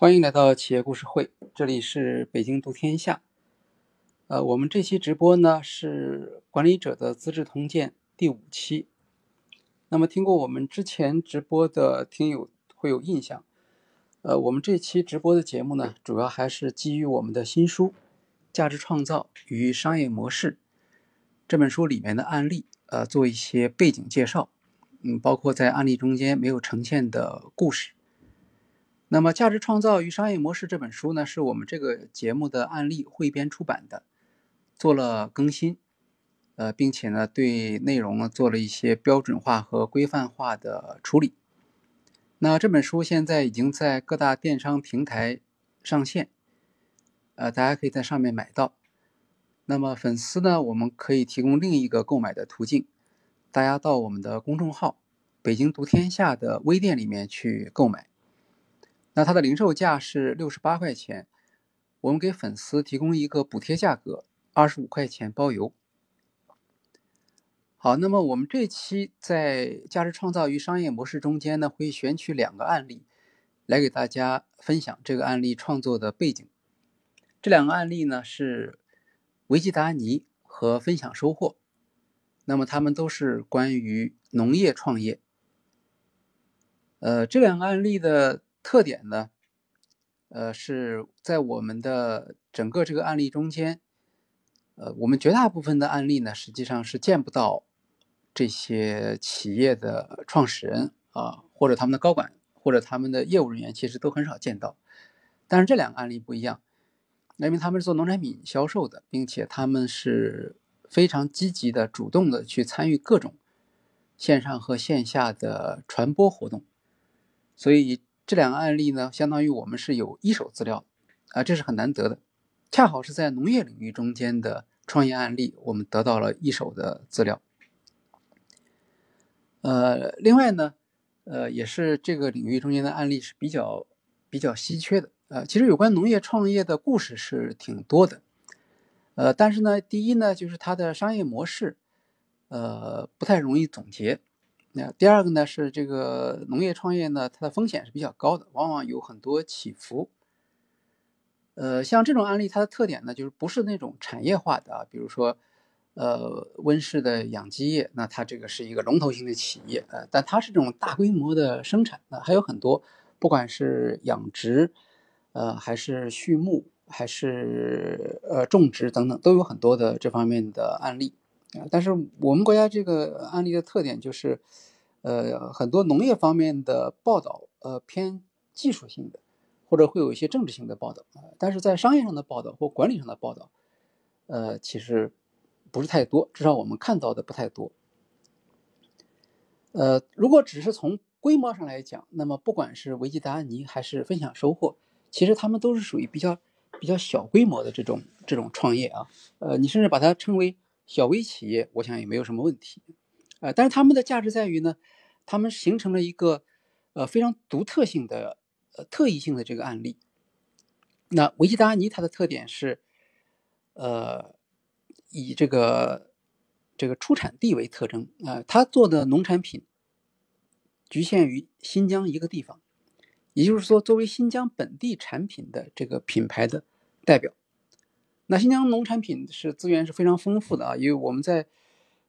欢迎来到企业故事会，这里是北京读天下。呃，我们这期直播呢是管理者的资治通鉴第五期。那么听过我们之前直播的听友会有印象，呃，我们这期直播的节目呢，主要还是基于我们的新书《价值创造与商业模式》这本书里面的案例，呃，做一些背景介绍，嗯，包括在案例中间没有呈现的故事。那么，《价值创造与商业模式》这本书呢，是我们这个节目的案例汇编出版的，做了更新，呃，并且呢，对内容呢做了一些标准化和规范化的处理。那这本书现在已经在各大电商平台上线，呃，大家可以在上面买到。那么，粉丝呢，我们可以提供另一个购买的途径，大家到我们的公众号“北京读天下”的微店里面去购买。那它的零售价是六十八块钱，我们给粉丝提供一个补贴价格，二十五块钱包邮。好，那么我们这期在价值创造与商业模式中间呢，会选取两个案例来给大家分享这个案例创作的背景。这两个案例呢是维基达尼和分享收获，那么他们都是关于农业创业。呃，这两个案例的。特点呢，呃，是在我们的整个这个案例中间，呃，我们绝大部分的案例呢，实际上是见不到这些企业的创始人啊，或者他们的高管，或者他们的业务人员，其实都很少见到。但是这两个案例不一样，因为他们是做农产品销售的，并且他们是非常积极的、主动的去参与各种线上和线下的传播活动，所以。这两个案例呢，相当于我们是有一手资料，啊，这是很难得的，恰好是在农业领域中间的创业案例，我们得到了一手的资料。呃，另外呢，呃，也是这个领域中间的案例是比较比较稀缺的，呃，其实有关农业创业的故事是挺多的，呃，但是呢，第一呢，就是它的商业模式，呃，不太容易总结。那第二个呢是这个农业创业呢，它的风险是比较高的，往往有很多起伏。呃，像这种案例，它的特点呢就是不是那种产业化的啊，比如说，呃，温室的养鸡业，那它这个是一个龙头型的企业，呃，但它是这种大规模的生产，那还有很多，不管是养殖，呃，还是畜牧，还是呃种植等等，都有很多的这方面的案例。啊，但是我们国家这个案例的特点就是，呃，很多农业方面的报道，呃，偏技术性的，或者会有一些政治性的报道啊。但是在商业上的报道或管理上的报道，呃，其实不是太多，至少我们看到的不太多。呃，如果只是从规模上来讲，那么不管是维基达尼还是分享收获，其实他们都是属于比较比较小规模的这种这种创业啊。呃，你甚至把它称为。小微企业，我想也没有什么问题，呃，但是他们的价值在于呢，他们形成了一个呃非常独特性的呃特异性的这个案例。那维基达尼它的特点是，呃，以这个这个出产地为特征啊，他做的农产品局限于新疆一个地方，也就是说，作为新疆本地产品的这个品牌的代表。那新疆农产品是资源是非常丰富的啊，因为我们在，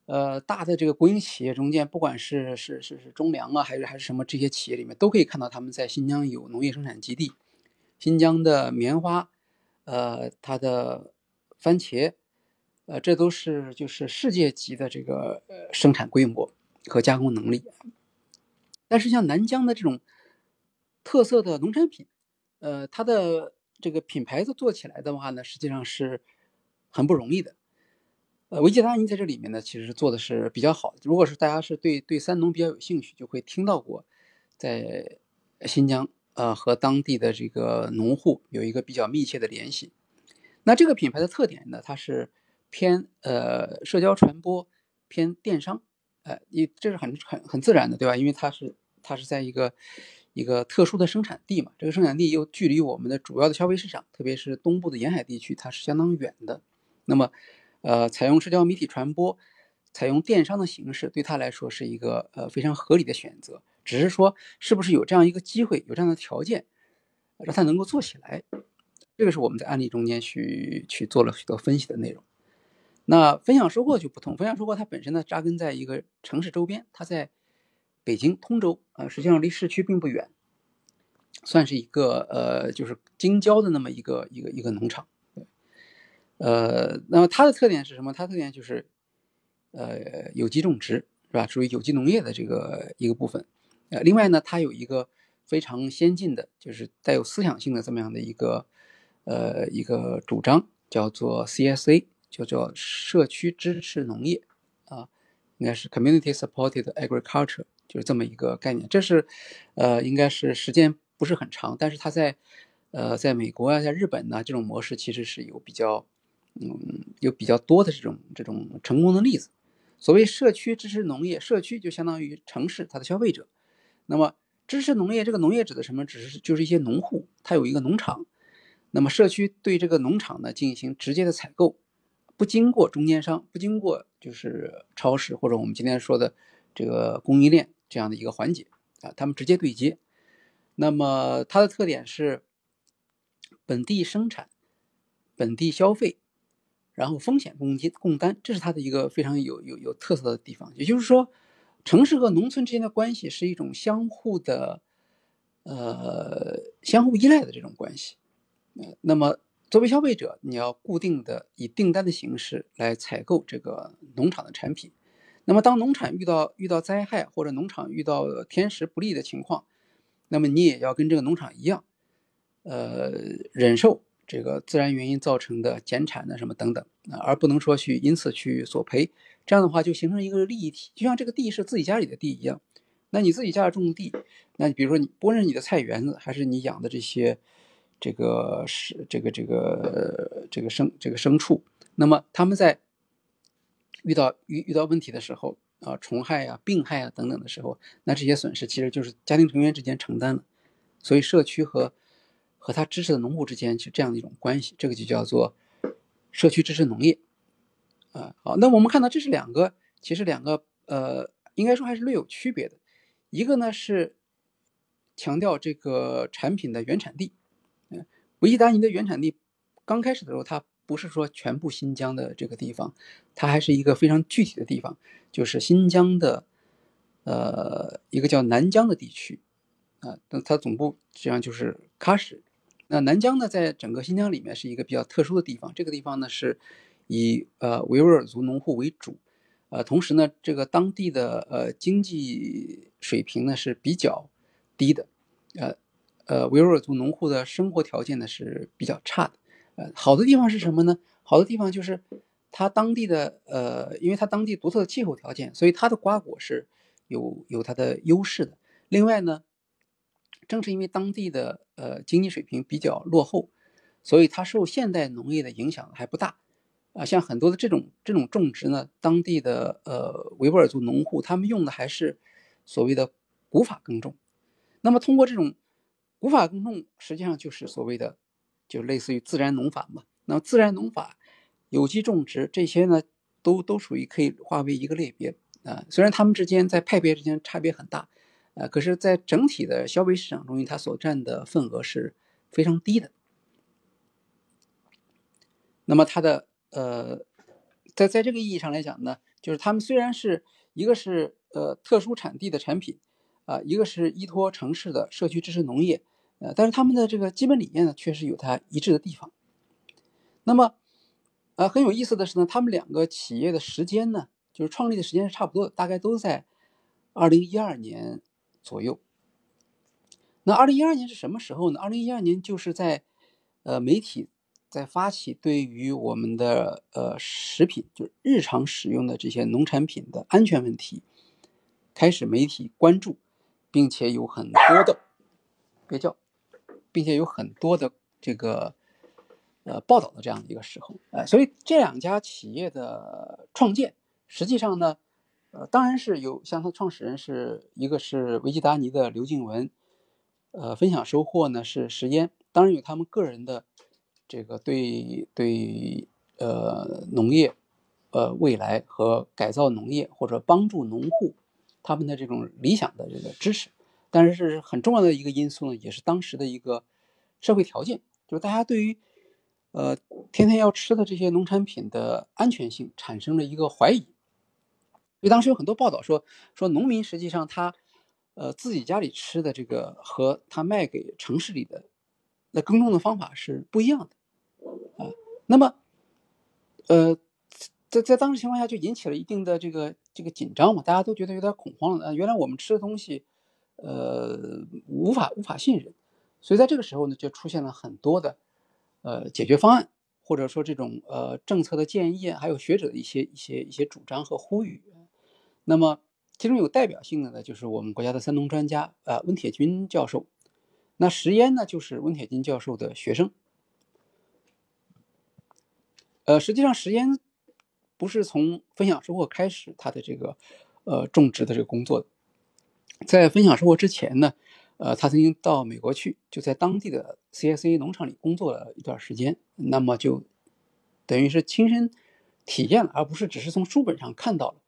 呃大的这个国营企业中间，不管是是是是中粮啊，还是还是什么这些企业里面，都可以看到他们在新疆有农业生产基地。新疆的棉花，呃，它的番茄，呃，这都是就是世界级的这个呃生产规模和加工能力。但是像南疆的这种特色的农产品，呃，它的。这个品牌子做起来的话呢，实际上是很不容易的。呃，维吉达尼在这里面呢，其实做的是比较好的。如果是大家是对对三农比较有兴趣，就会听到过，在新疆呃和当地的这个农户有一个比较密切的联系。那这个品牌的特点呢，它是偏呃社交传播，偏电商，呃，你这是很很很自然的，对吧？因为它是它是在一个。一个特殊的生产地嘛，这个生产地又距离我们的主要的消费市场，特别是东部的沿海地区，它是相当远的。那么，呃，采用社交媒体传播，采用电商的形式，对他来说是一个呃非常合理的选择。只是说，是不是有这样一个机会，有这样的条件，让它能够做起来。这个是我们在案例中间去去做了许多分析的内容。那分享收获就不同，分享收获它本身呢扎根在一个城市周边，它在北京通州啊，实际上离市区并不远，算是一个呃就是京郊的那么一个一个一个农场。呃，那么它的特点是什么？它特点就是呃有机种植是吧？属于有机农业的这个一个部分。呃，另外呢，它有一个非常先进的，就是带有思想性的这么样的一个呃一个主张，叫做 CSA，就叫社区支持农业啊，应该是 Community Supported Agriculture，就是这么一个概念。这是呃应该是时间不是很长，但是它在呃在美国啊，在日本呢，这种模式其实是有比较嗯有比较多的这种这种成功的例子。所谓社区支持农业，社区就相当于城市它的消费者。那么支持农业，这个农业指的什么？只是就是一些农户，他有一个农场，那么社区对这个农场呢进行直接的采购，不经过中间商，不经过就是超市或者我们今天说的这个供应链这样的一个环节啊，他们直接对接。那么它的特点是本地生产、本地消费，然后风险共接共担，这是它的一个非常有有有特色的地方。也就是说。城市和农村之间的关系是一种相互的，呃，相互依赖的这种关系。呃，那么作为消费者，你要固定的以订单的形式来采购这个农场的产品。那么当农场遇到遇到灾害或者农场遇到天时不利的情况，那么你也要跟这个农场一样，呃，忍受这个自然原因造成的减产的什么等等啊，而不能说去因此去索赔。这样的话就形成一个利益体，就像这个地是自己家里的地一样。那你自己家种地，那你比如说你不论是你的菜园子，还是你养的这些这个是这个这个这个牲这个牲畜，那么他们在遇到遇遇到问题的时候啊，虫害啊、病害啊等等的时候，那这些损失其实就是家庭成员之间承担了。所以社区和和他支持的农户之间是这样的一种关系，这个就叫做社区支持农业。啊，好，那我们看到这是两个，其实两个，呃，应该说还是略有区别的。一个呢是强调这个产品的原产地，嗯，维吉达尼的原产地刚开始的时候，它不是说全部新疆的这个地方，它还是一个非常具体的地方，就是新疆的，呃，一个叫南疆的地区，啊，那它总部实际上就是喀什。那南疆呢，在整个新疆里面是一个比较特殊的地方，这个地方呢是。以呃维吾尔族农户为主，呃，同时呢，这个当地的呃经济水平呢是比较低的，呃呃维吾尔族农户的生活条件呢是比较差的，好的地方是什么呢？好的地方就是它当地的呃，因为它当地独特的气候条件，所以它的瓜果是有有它的优势的。另外呢，正是因为当地的呃经济水平比较落后，所以它受现代农业的影响还不大。啊，像很多的这种这种种植呢，当地的呃维吾尔族农户他们用的还是所谓的古法耕种。那么通过这种古法耕种，实际上就是所谓的就类似于自然农法嘛。那么自然农法、有机种植这些呢，都都属于可以划为一个类别啊。虽然它们之间在派别之间差别很大，呃，可是，在整体的消费市场中，它所占的份额是非常低的。那么它的。呃，在在这个意义上来讲呢，就是他们虽然是一个是呃特殊产地的产品，啊，一个是依托城市的社区支持农业，呃，但是他们的这个基本理念呢，确实有它一致的地方。那么，呃，很有意思的是呢，他们两个企业的时间呢，就是创立的时间是差不多的，大概都在二零一二年左右。那二零一二年是什么时候呢？二零一二年就是在呃媒体。在发起对于我们的呃食品，就是日常使用的这些农产品的安全问题，开始媒体关注，并且有很多的别叫，并且有很多的这个呃报道的这样的一个时候，呃，所以这两家企业的创建，实际上呢，呃，当然是有像它创始人是一个是维吉达尼的刘静文，呃，分享收获呢是石烟，当然有他们个人的。这个对对呃农业，呃未来和改造农业或者帮助农户他们的这种理想的这个支持，但是很重要的一个因素呢，也是当时的一个社会条件，就是大家对于呃天天要吃的这些农产品的安全性产生了一个怀疑。所以当时有很多报道说，说农民实际上他呃自己家里吃的这个和他卖给城市里的那耕种的方法是不一样的啊。那么呃。在在当时情况下，就引起了一定的这个这个紧张嘛，大家都觉得有点恐慌了。呃，原来我们吃的东西，呃，无法无法信任，所以在这个时候呢，就出现了很多的呃解决方案，或者说这种呃政策的建议，还有学者的一些一些一些主张和呼吁。那么其中有代表性的呢，就是我们国家的三农专家啊，温铁军教授。那石烟呢，就是温铁军教授的学生。呃，实际上石烟。不是从分享收获开始，他的这个呃种植的这个工作的，在分享收获之前呢，呃，他曾经到美国去，就在当地的 CSA 农场里工作了一段时间，那么就等于是亲身体验了，而不是只是从书本上看到了，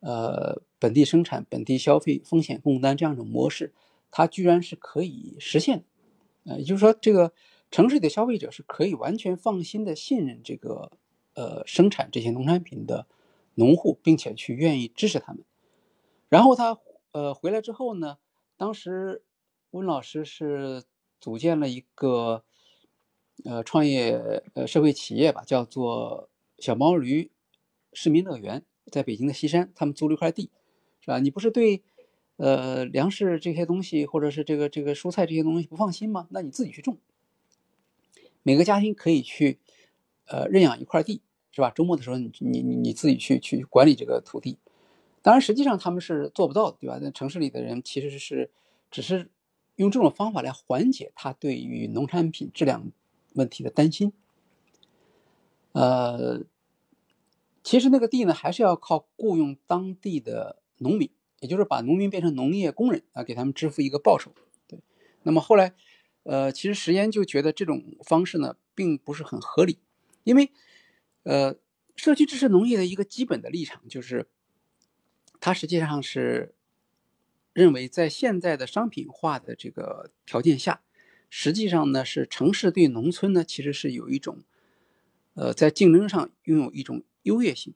呃，本地生产、本地消费、风险共担这样一种模式，它居然是可以实现的，呃，也就是说，这个城市里的消费者是可以完全放心的信任这个。呃，生产这些农产品的农户，并且去愿意支持他们。然后他呃回来之后呢，当时温老师是组建了一个呃创业呃社会企业吧，叫做小毛驴市民乐园，在北京的西山，他们租了一块地，是吧？你不是对呃粮食这些东西，或者是这个这个蔬菜这些东西不放心吗？那你自己去种，每个家庭可以去呃认养一块地。是吧？周末的时候，你你你你自己去去管理这个土地，当然实际上他们是做不到的，对吧？那城市里的人其实是只是用这种方法来缓解他对于农产品质量问题的担心。呃，其实那个地呢，还是要靠雇佣当地的农民，也就是把农民变成农业工人啊，给他们支付一个报酬。对，那么后来，呃，其实石岩就觉得这种方式呢，并不是很合理，因为。呃，社区支持农业的一个基本的立场就是，它实际上是认为在现在的商品化的这个条件下，实际上呢是城市对农村呢其实是有一种，呃，在竞争上拥有一种优越性，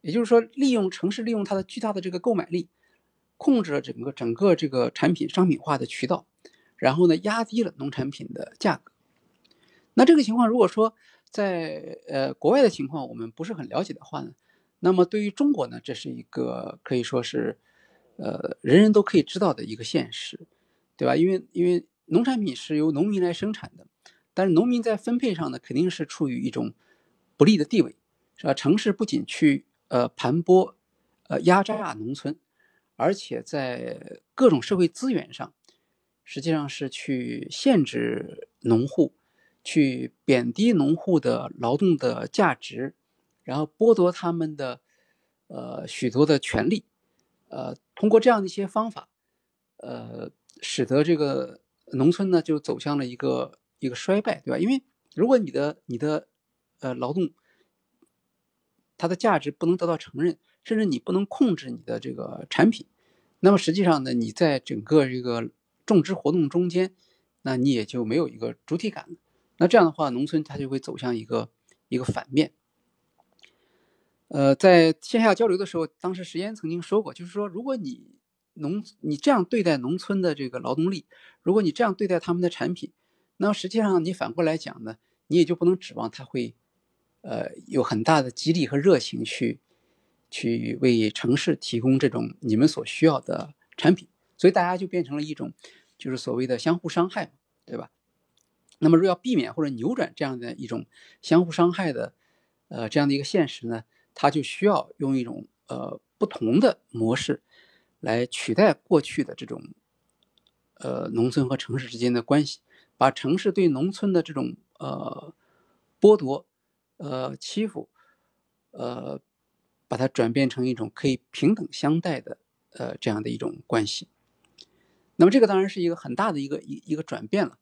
也就是说，利用城市利用它的巨大的这个购买力，控制了整个整个这个产品商品化的渠道，然后呢压低了农产品的价格。那这个情况如果说，在呃国外的情况我们不是很了解的话呢，那么对于中国呢，这是一个可以说是，呃人人都可以知道的一个现实，对吧？因为因为农产品是由农民来生产的，但是农民在分配上呢，肯定是处于一种不利的地位，是吧？城市不仅去呃盘剥，呃压榨农村，而且在各种社会资源上，实际上是去限制农户。去贬低农户的劳动的价值，然后剥夺他们的呃许多的权利，呃，通过这样的一些方法，呃，使得这个农村呢就走向了一个一个衰败，对吧？因为如果你的你的呃劳动它的价值不能得到承认，甚至你不能控制你的这个产品，那么实际上呢，你在整个这个种植活动中间，那你也就没有一个主体感了。那这样的话，农村它就会走向一个一个反面。呃，在线下交流的时候，当时石岩曾经说过，就是说，如果你农你这样对待农村的这个劳动力，如果你这样对待他们的产品，那么实际上你反过来讲呢，你也就不能指望他会，呃，有很大的激励和热情去去为城市提供这种你们所需要的产品，所以大家就变成了一种就是所谓的相互伤害，对吧？那么，若要避免或者扭转这样的一种相互伤害的，呃，这样的一个现实呢，它就需要用一种呃不同的模式来取代过去的这种呃农村和城市之间的关系，把城市对农村的这种呃剥夺、呃欺负、呃，把它转变成一种可以平等相待的呃这样的一种关系。那么，这个当然是一个很大的一个一一个转变了。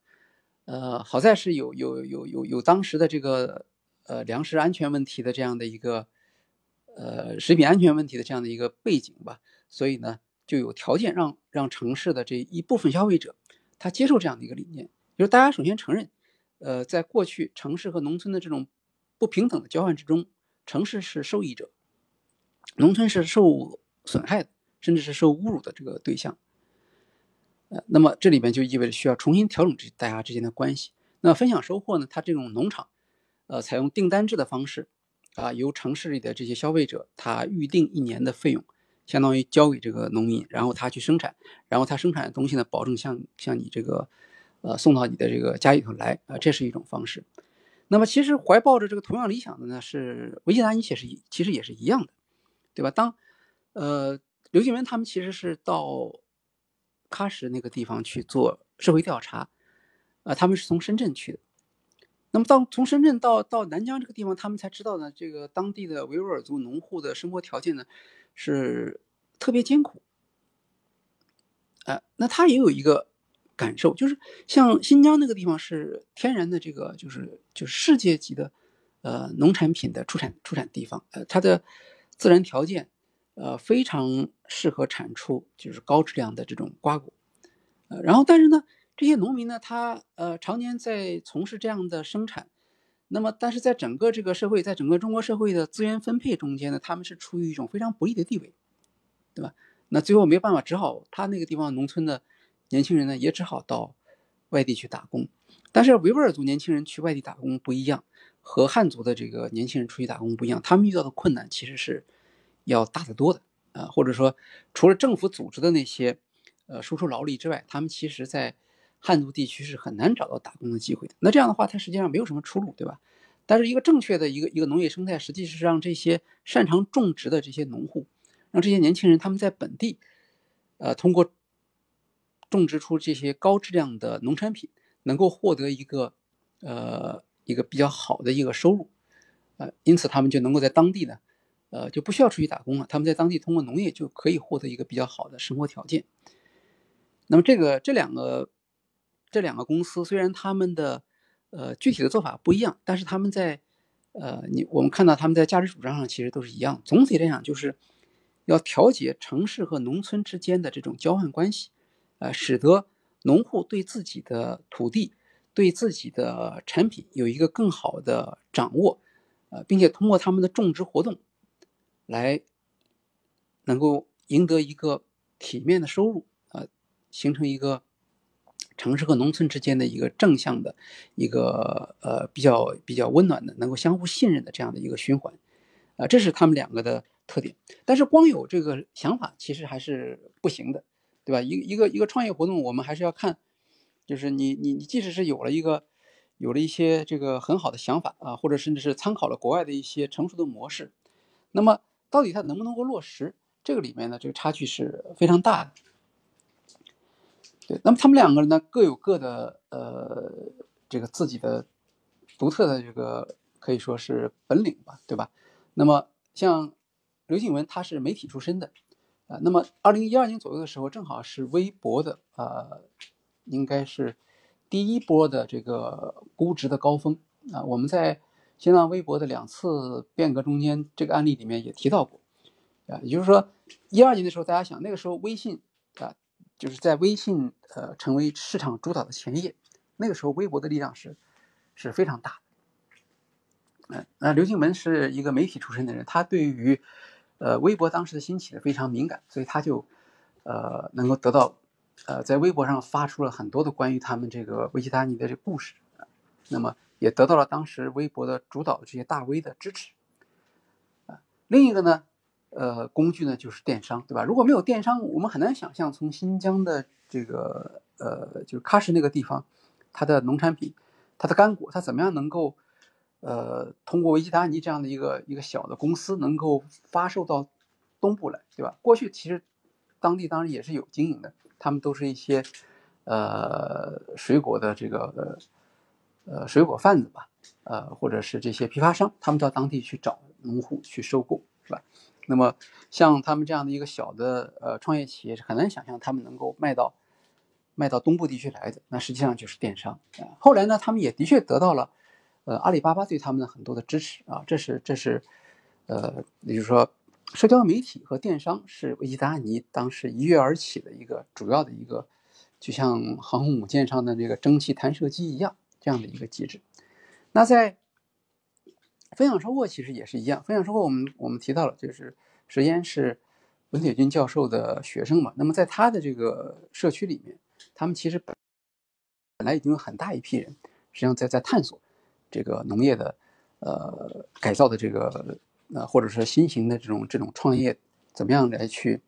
呃，好在是有有有有有当时的这个呃粮食安全问题的这样的一个呃食品安全问题的这样的一个背景吧，所以呢就有条件让让城市的这一部分消费者他接受这样的一个理念，就是大家首先承认，呃，在过去城市和农村的这种不平等的交换之中，城市是受益者，农村是受损害的，甚至是受侮辱的这个对象。呃，那么这里面就意味着需要重新调整这大家之间的关系。那分享收获呢？它这种农场，呃，采用订单制的方式，啊，由城市里的这些消费者他预定一年的费用，相当于交给这个农民，然后他去生产，然后他生产的东西呢，保证像像你这个，呃，送到你的这个家里头来，啊，这是一种方式。那么其实怀抱着这个同样理想的呢，是维吉达尼也是其实也是一样的，对吧？当，呃，刘静文他们其实是到。喀什那个地方去做社会调查，啊，他们是从深圳去的。那么到从深圳到到南疆这个地方，他们才知道呢，这个当地的维吾尔族农户的生活条件呢是特别艰苦。呃，那他也有一个感受，就是像新疆那个地方是天然的这个就是就是世界级的呃农产品的出产出产地方，呃，它的自然条件。呃，非常适合产出就是高质量的这种瓜果，呃，然后但是呢，这些农民呢，他呃常年在从事这样的生产，那么但是在整个这个社会，在整个中国社会的资源分配中间呢，他们是处于一种非常不利的地位，对吧？那最后没办法，只好他那个地方农村的年轻人呢，也只好到外地去打工。但是维吾尔族年轻人去外地打工不一样，和汉族的这个年轻人出去打工不一样，他们遇到的困难其实是。要大得多的啊，或者说，除了政府组织的那些，呃，输出劳力之外，他们其实在汉族地区是很难找到打工的机会的。那这样的话，它实际上没有什么出路，对吧？但是一个正确的一个一个农业生态，实际是让这些擅长种植的这些农户，让这些年轻人他们在本地，呃，通过种植出这些高质量的农产品，能够获得一个呃一个比较好的一个收入，呃，因此他们就能够在当地呢。呃，就不需要出去打工了。他们在当地通过农业就可以获得一个比较好的生活条件。那么，这个这两个这两个公司虽然他们的呃具体的做法不一样，但是他们在呃你我们看到他们在价值主张上其实都是一样。总体来讲，就是要调节城市和农村之间的这种交换关系，呃，使得农户对自己的土地、对自己的产品有一个更好的掌握，呃，并且通过他们的种植活动。来，能够赢得一个体面的收入，呃，形成一个城市和农村之间的一个正向的一个呃比较比较温暖的、能够相互信任的这样的一个循环，啊，这是他们两个的特点。但是光有这个想法其实还是不行的，对吧？一一个一个创业活动，我们还是要看，就是你你你，即使是有了一个有了一些这个很好的想法啊，或者甚至是参考了国外的一些成熟的模式，那么。到底它能不能够落实？这个里面呢，这个差距是非常大的。对，那么他们两个人呢，各有各的呃，这个自己的独特的这个可以说是本领吧，对吧？那么像刘静文，他是媒体出身的，啊，那么二零一二年左右的时候，正好是微博的呃，应该是第一波的这个估值的高峰啊，我们在。新浪微博的两次变革中间，这个案例里面也提到过，啊，也就是说，一二年的时候，大家想那个时候微信啊，就是在微信呃成为市场主导的前夜，那个时候微博的力量是是非常大的。嗯，那刘静文是一个媒体出身的人，他对于呃微博当时的兴起的非常敏感，所以他就呃能够得到呃在微博上发出了很多的关于他们这个维基达尼的这个故事，那么。也得到了当时微博的主导的这些大 V 的支持，啊，另一个呢，呃，工具呢就是电商，对吧？如果没有电商，我们很难想象从新疆的这个呃，就是喀什那个地方，它的农产品、它的干果，它怎么样能够呃，通过维基达尼这样的一个一个小的公司，能够发售到东部来，对吧？过去其实当地当然也是有经营的，他们都是一些呃水果的这个。呃，水果贩子吧，呃，或者是这些批发商，他们到当地去找农户去收购，是吧？那么像他们这样的一个小的呃创业企业，是很难想象他们能够卖到卖到东部地区来的。那实际上就是电商。后来呢，他们也的确得到了呃阿里巴巴对他们的很多的支持啊。这是这是呃，也就是说，社交媒体和电商是维基达尼当时一跃而起的一个主要的一个就像航空母舰上的这个蒸汽弹射机一样，这样的一个机制。那在分享收获其实也是一样，分享收获我们我们提到了，就是石岩是文铁军教授的学生嘛。那么在他的这个社区里面，他们其实本来已经有很大一批人，实际上在在探索这个农业的呃改造的这个呃或者说新型的这种这种创业，怎么样来去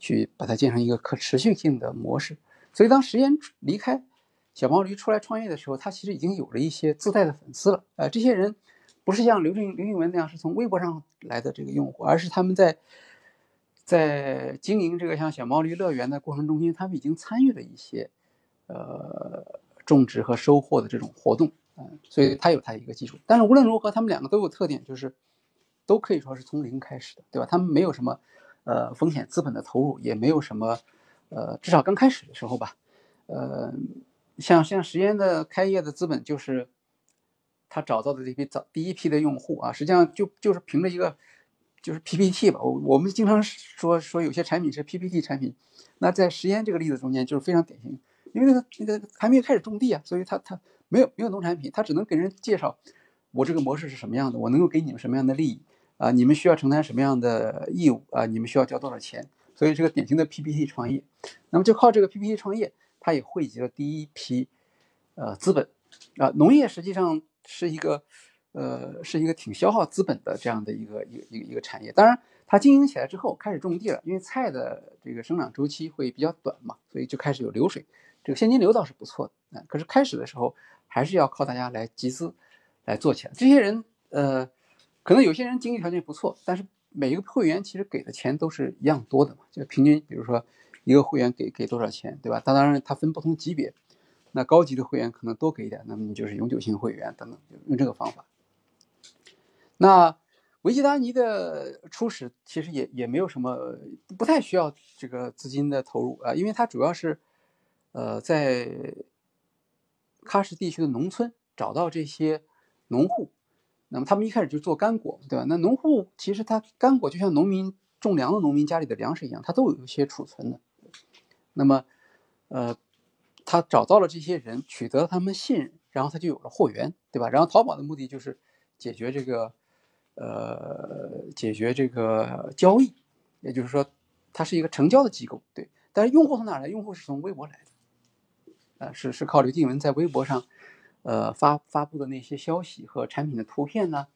去把它建成一个可持续性的模式。所以当石岩离开小毛驴出来创业的时候，他其实已经有了一些自带的粉丝了。呃，这些人。不是像刘俊刘俊文那样是从微博上来的这个用户，而是他们在在经营这个像小毛驴乐园的过程中间，他们已经参与了一些呃种植和收获的这种活动，嗯，所以他有他一个基础。但是无论如何，他们两个都有特点，就是都可以说是从零开始的，对吧？他们没有什么呃风险资本的投入，也没有什么呃至少刚开始的时候吧，呃，像像实验的开业的资本就是。他找到的这批早第一批的用户啊，实际上就就是凭着一个就是 PPT 吧。我我们经常说说有些产品是 PPT 产品，那在实验这个例子中间就是非常典型，因为那个那个还没有开始种地啊，所以他他没有没有农产品，他只能给人介绍我这个模式是什么样的，我能够给你们什么样的利益啊，你们需要承担什么样的义务啊，你们需要交多少钱，所以这个典型的 PPT 创业。那么就靠这个 PPT 创业，它也汇集了第一批呃资本啊，农业实际上。是一个，呃，是一个挺消耗资本的这样的一个一个一个一个产业。当然，它经营起来之后开始种地了，因为菜的这个生长周期会比较短嘛，所以就开始有流水，这个现金流倒是不错的。嗯，可是开始的时候还是要靠大家来集资来做起来。这些人，呃，可能有些人经济条件不错，但是每一个会员其实给的钱都是一样多的嘛，就平均，比如说一个会员给给多少钱，对吧？他当然他分不同级别。那高级的会员可能多给一点，那么你就是永久性会员等等，用这个方法。那维基达尼的初始其实也也没有什么，不太需要这个资金的投入啊，因为它主要是，呃，在喀什地区的农村找到这些农户，那么他们一开始就做干果，对吧？那农户其实他干果就像农民种粮的农民家里的粮食一样，他都有一些储存的。那么，呃。他找到了这些人，取得了他们信任，然后他就有了货源，对吧？然后淘宝的目的就是解决这个，呃，解决这个交易，也就是说，它是一个成交的机构，对。但是用户从哪来？用户是从微博来的，呃，是是靠刘静文在微博上，呃，发发布的那些消息和产品的图片呢，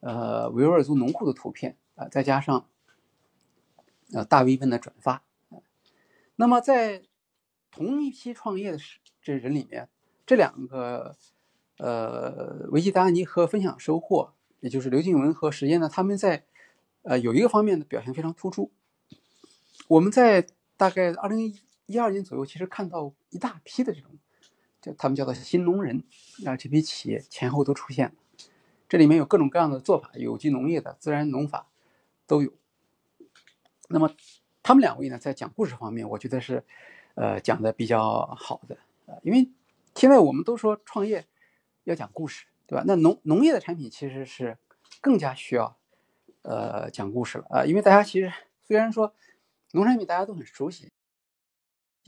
呃，维吾尔族农户的图片啊，再加上，呃，大 V 们的转发，那么在。同一批创业的这人里面，这两个，呃，维基达尼和分享收获，也就是刘静文和石燕呢，他们在，呃，有一个方面的表现非常突出。我们在大概二零一二年左右，其实看到一大批的这种，叫他们叫做新农人啊，这批企业前后都出现。这里面有各种各样的做法，有机农业的、自然农法都有。那么他们两位呢，在讲故事方面，我觉得是。呃，讲的比较好的，呃，因为现在我们都说创业要讲故事，对吧？那农农业的产品其实是更加需要呃讲故事了啊，因为大家其实虽然说农产品大家都很熟悉，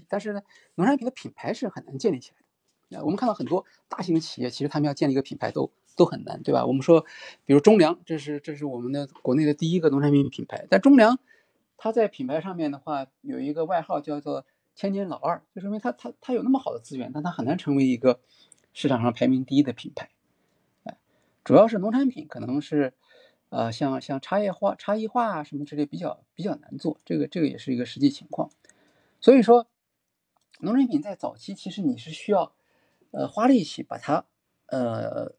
但是呢，农产品的品牌是很难建立起来的。我们看到很多大型企业，其实他们要建立一个品牌都都很难，对吧？我们说，比如中粮，这是这是我们的国内的第一个农产品品牌，但中粮它在品牌上面的话有一个外号叫做。千年老二，就说明他他他有那么好的资源，但他很难成为一个市场上排名第一的品牌。哎，主要是农产品可能是，呃，像像差异化、差异化啊什么之类比较比较难做，这个这个也是一个实际情况。所以说，农产品在早期其实你是需要，呃，花力气把它，呃，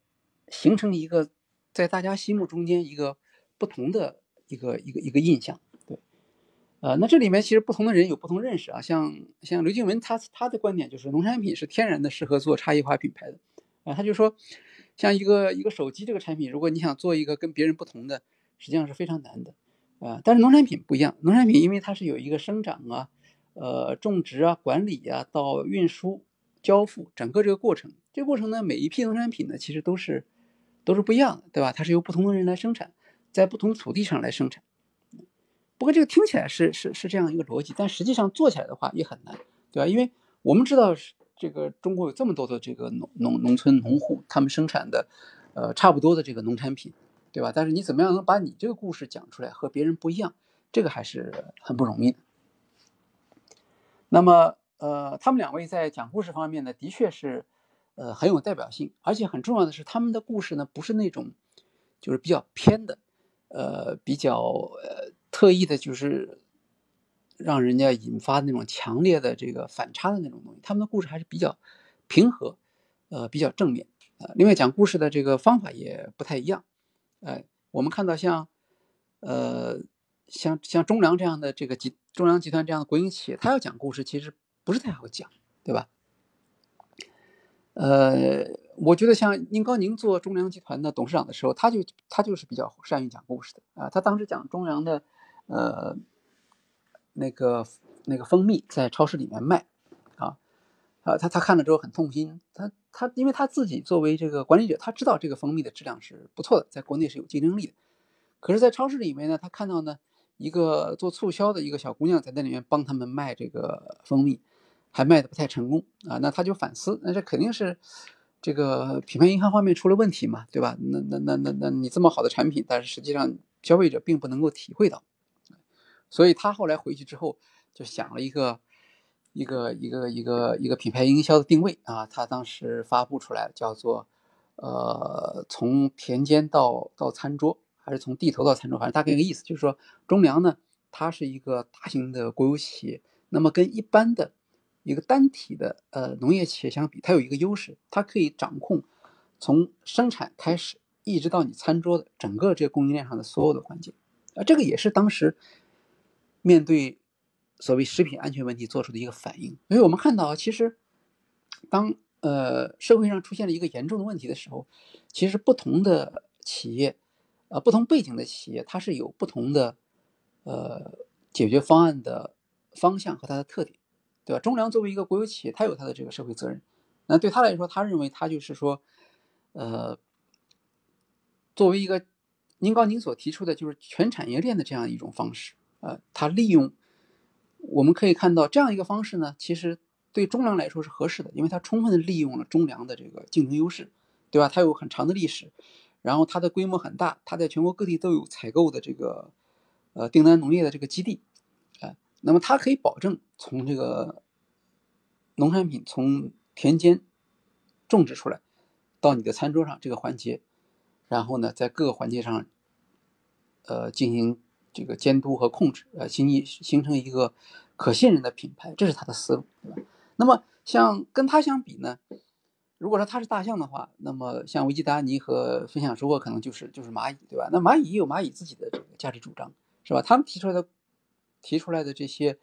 形成一个在大家心目中间一个不同的一个一个一个印象。呃，那这里面其实不同的人有不同认识啊，像像刘静文，他他的观点就是农产品是天然的适合做差异化品牌的，啊，他就说，像一个一个手机这个产品，如果你想做一个跟别人不同的，实际上是非常难的，啊，但是农产品不一样，农产品因为它是有一个生长啊，呃，种植啊，管理啊，到运输、交付整个这个过程，这个过程呢，每一批农产品呢，其实都是都是不一样的，对吧？它是由不同的人来生产，在不同土地上来生产。不过这个听起来是是是这样一个逻辑，但实际上做起来的话也很难，对吧？因为我们知道这个中国有这么多的这个农农农村农户，他们生产的呃差不多的这个农产品，对吧？但是你怎么样能把你这个故事讲出来和别人不一样，这个还是很不容易的。那么呃，他们两位在讲故事方面呢，的确是呃很有代表性，而且很重要的是，他们的故事呢不是那种就是比较偏的，呃比较呃特意的，就是让人家引发那种强烈的这个反差的那种东西。他们的故事还是比较平和，呃比较正面。呃，另外讲故事的这个方法也不太一样。呃，我们看到像呃像像中粮这样的这个集中粮集团这样的国营企业，他要讲故事其实不是太好讲，对吧？呃，我觉得像宁高宁做中粮集团的董事长的时候，他就他就是比较善于讲故事的啊。他当时讲中粮的呃那个那个蜂蜜在超市里面卖啊啊，他他看了之后很痛心。他他因为他自己作为这个管理者，他知道这个蜂蜜的质量是不错的，在国内是有竞争力的。可是，在超市里面呢，他看到呢一个做促销的一个小姑娘在那里面帮他们卖这个蜂蜜。还卖的不太成功啊，那他就反思，那这肯定是这个品牌营销方面出了问题嘛，对吧？那那那那那你这么好的产品，但是实际上消费者并不能够体会到，所以他后来回去之后就想了一个一个一个一个一个品牌营销的定位。啊，他当时发布出来叫做呃从田间到到餐桌，还是从地头到餐桌，反正大概一个意思，就是说中粮呢，它是一个大型的国有企业，那么跟一般的。一个单体的呃农业企业相比，它有一个优势，它可以掌控从生产开始一直到你餐桌的整个这个供应链上的所有的环节，啊，这个也是当时面对所谓食品安全问题做出的一个反应。所以我们看到，其实当呃社会上出现了一个严重的问题的时候，其实不同的企业，呃不同背景的企业，它是有不同的呃解决方案的方向和它的特点。对吧？中粮作为一个国有企业，它有它的这个社会责任。那对他来说，他认为他就是说，呃，作为一个您刚您所提出的，就是全产业链的这样一种方式。呃，他利用我们可以看到这样一个方式呢，其实对中粮来说是合适的，因为它充分的利用了中粮的这个竞争优势，对吧？它有很长的历史，然后它的规模很大，它在全国各地都有采购的这个呃订单农业的这个基地。呃那么它可以保证从这个农产品从田间种植出来到你的餐桌上这个环节，然后呢，在各个环节上，呃，进行这个监督和控制，呃，形形形成一个可信任的品牌，这是他的思路，对吧？那么像跟他相比呢，如果说他是大象的话，那么像维基达尼和分享收获可能就是就是蚂蚁，对吧？那蚂蚁也有蚂蚁自己的这个价值主张，是吧？他们提出来的。提出来的这些，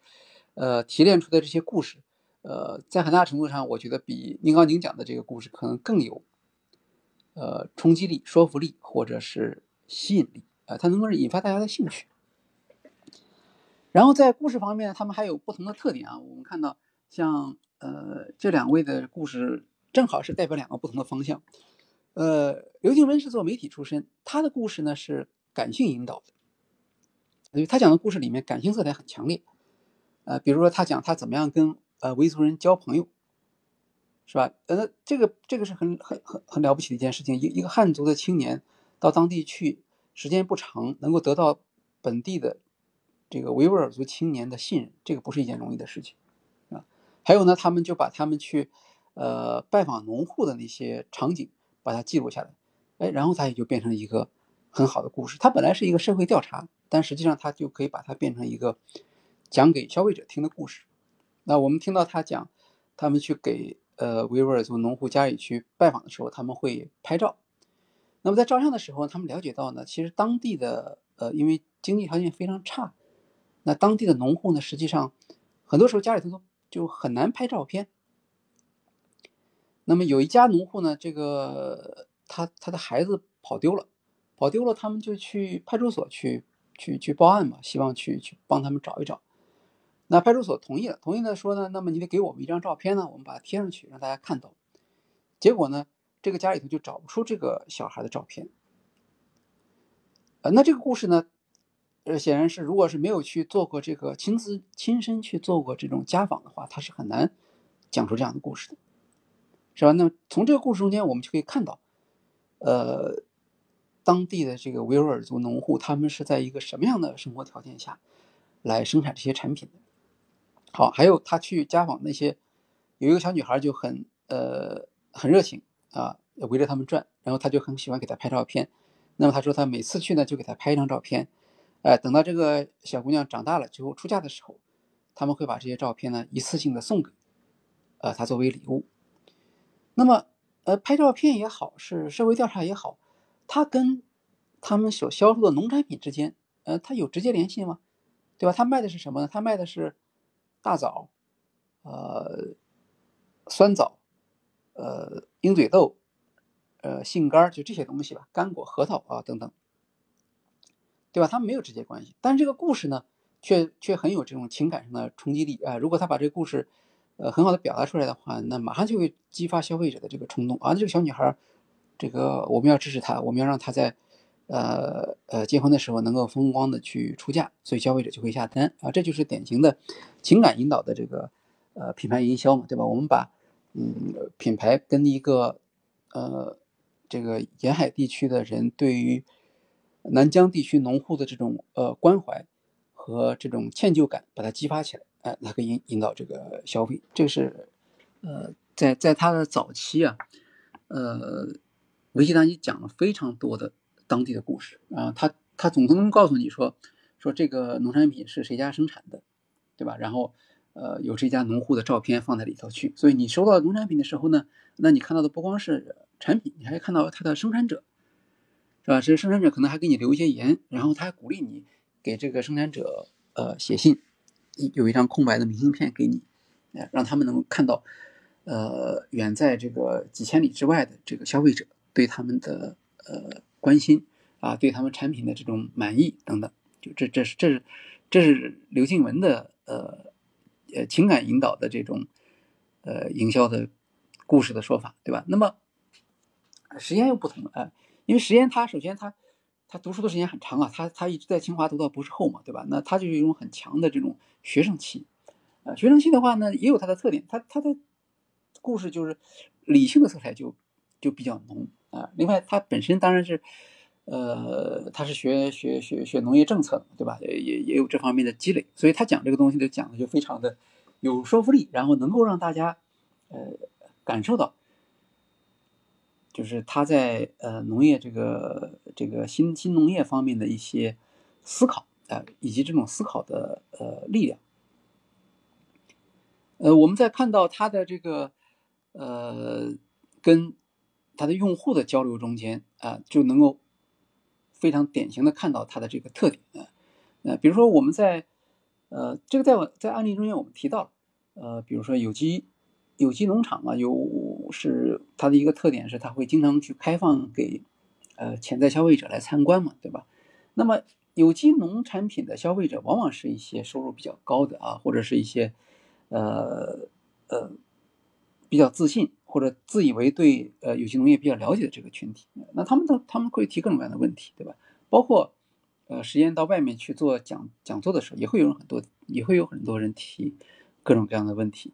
呃，提炼出的这些故事，呃，在很大程度上，我觉得比宁高宁讲的这个故事可能更有，呃，冲击力、说服力或者是吸引力啊，它能够引发大家的兴趣。然后在故事方面，他们还有不同的特点啊。我们看到，像呃这两位的故事，正好是代表两个不同的方向。呃，刘静文是做媒体出身，他的故事呢是感性引导的。所以他讲的故事里面感性色彩很强烈，呃，比如说他讲他怎么样跟呃维族人交朋友，是吧？呃，这个这个是很很很很了不起的一件事情。一一个汉族的青年到当地去，时间不长，能够得到本地的这个维吾尔族青年的信任，这个不是一件容易的事情啊。还有呢，他们就把他们去呃拜访农户的那些场景，把它记录下来，哎，然后它也就变成一个很好的故事。它本来是一个社会调查。但实际上，它就可以把它变成一个讲给消费者听的故事。那我们听到他讲，他们去给呃维吾尔族农户家里去拜访的时候，他们会拍照。那么在照相的时候，他们了解到呢，其实当地的呃，因为经济条件非常差，那当地的农户呢，实际上很多时候家里头都就很难拍照片。那么有一家农户呢，这个他他的孩子跑丢了，跑丢了，他们就去派出所去。去去报案嘛，希望去去帮他们找一找。那派出所同意了，同意呢说呢，那么你得给我们一张照片呢，我们把它贴上去让大家看到。结果呢，这个家里头就找不出这个小孩的照片。呃，那这个故事呢，呃，显然是如果是没有去做过这个亲自亲身去做过这种家访的话，他是很难讲出这样的故事的，是吧？那么从这个故事中间，我们就可以看到，呃，当地的这个维吾尔族农户，他们是在一个什么样的生活条件下来生产这些产品的？好，还有他去家访那些，有一个小女孩就很呃很热情啊，围着他们转，然后他就很喜欢给她拍照片。那么他说他每次去呢，就给她拍一张照片。哎，等到这个小姑娘长大了之后出嫁的时候，他们会把这些照片呢一次性的送给，呃，她作为礼物。那么，呃，拍照片也好，是社会调查也好，它跟他们所销售的农产品之间，呃，它有直接联系吗？对吧？他卖的是什么呢？他卖的是大枣，呃，酸枣，呃，鹰嘴豆，呃，杏干就这些东西吧，干果、核桃啊等等。对吧？他没有直接关系，但是这个故事呢，却却很有这种情感上的冲击力啊！如果他把这个故事，呃，很好的表达出来的话，那马上就会激发消费者的这个冲动啊！这个小女孩，这个我们要支持她，我们要让她在，呃呃，结婚的时候能够风光的去出嫁，所以消费者就会下单啊！这就是典型的情感引导的这个呃品牌营销嘛，对吧？我们把嗯品牌跟一个呃这个沿海地区的人对于南疆地区农户的这种呃关怀和这种歉疚感，把它激发起来，哎，它可以引引导这个消费。这个是，呃，在在他的早期啊，呃，维基达尼讲了非常多的当地的故事啊，他他总能告诉你说，说这个农产品是谁家生产的，对吧？然后呃，有这家农户的照片放在里头去，所以你收到农产品的时候呢，那你看到的不光是产品，你还看到它的生产者。是吧？这生产者可能还给你留一些言，然后他还鼓励你给这个生产者呃写信，有一张空白的明信片给你，呃，让他们能够看到，呃，远在这个几千里之外的这个消费者对他们的呃关心啊，对他们产品的这种满意等等。就这这是这是这是刘静文的呃呃情感引导的这种呃营销的故事的说法，对吧？那么时间又不同了啊。因为时间，他首先他他读书的时间很长啊，他他一直在清华读到博士后嘛，对吧？那他就有一种很强的这种学生气，呃，学生气的话呢，也有它的特点，他他的故事就是理性的色彩就就比较浓啊。另外，他本身当然是，呃，他是学学学学农业政策的，对吧？也也有这方面的积累，所以他讲这个东西就讲的就非常的有说服力，然后能够让大家呃感受到。就是他在呃农业这个这个新新农业方面的一些思考啊，以及这种思考的呃力量。呃，我们在看到他的这个呃跟他的用户的交流中间啊，就能够非常典型的看到他的这个特点啊。呃，比如说我们在呃这个在在案例中间我们提到了呃，比如说有机。有机农场啊，有是它的一个特点是，它会经常去开放给呃潜在消费者来参观嘛，对吧？那么有机农产品的消费者往往是一些收入比较高的啊，或者是一些呃呃比较自信或者自以为对呃有机农业比较了解的这个群体。那他们的他们会提各种各样的问题，对吧？包括呃实验到外面去做讲讲座的时候，也会有很多也会有很多人提各种各样的问题。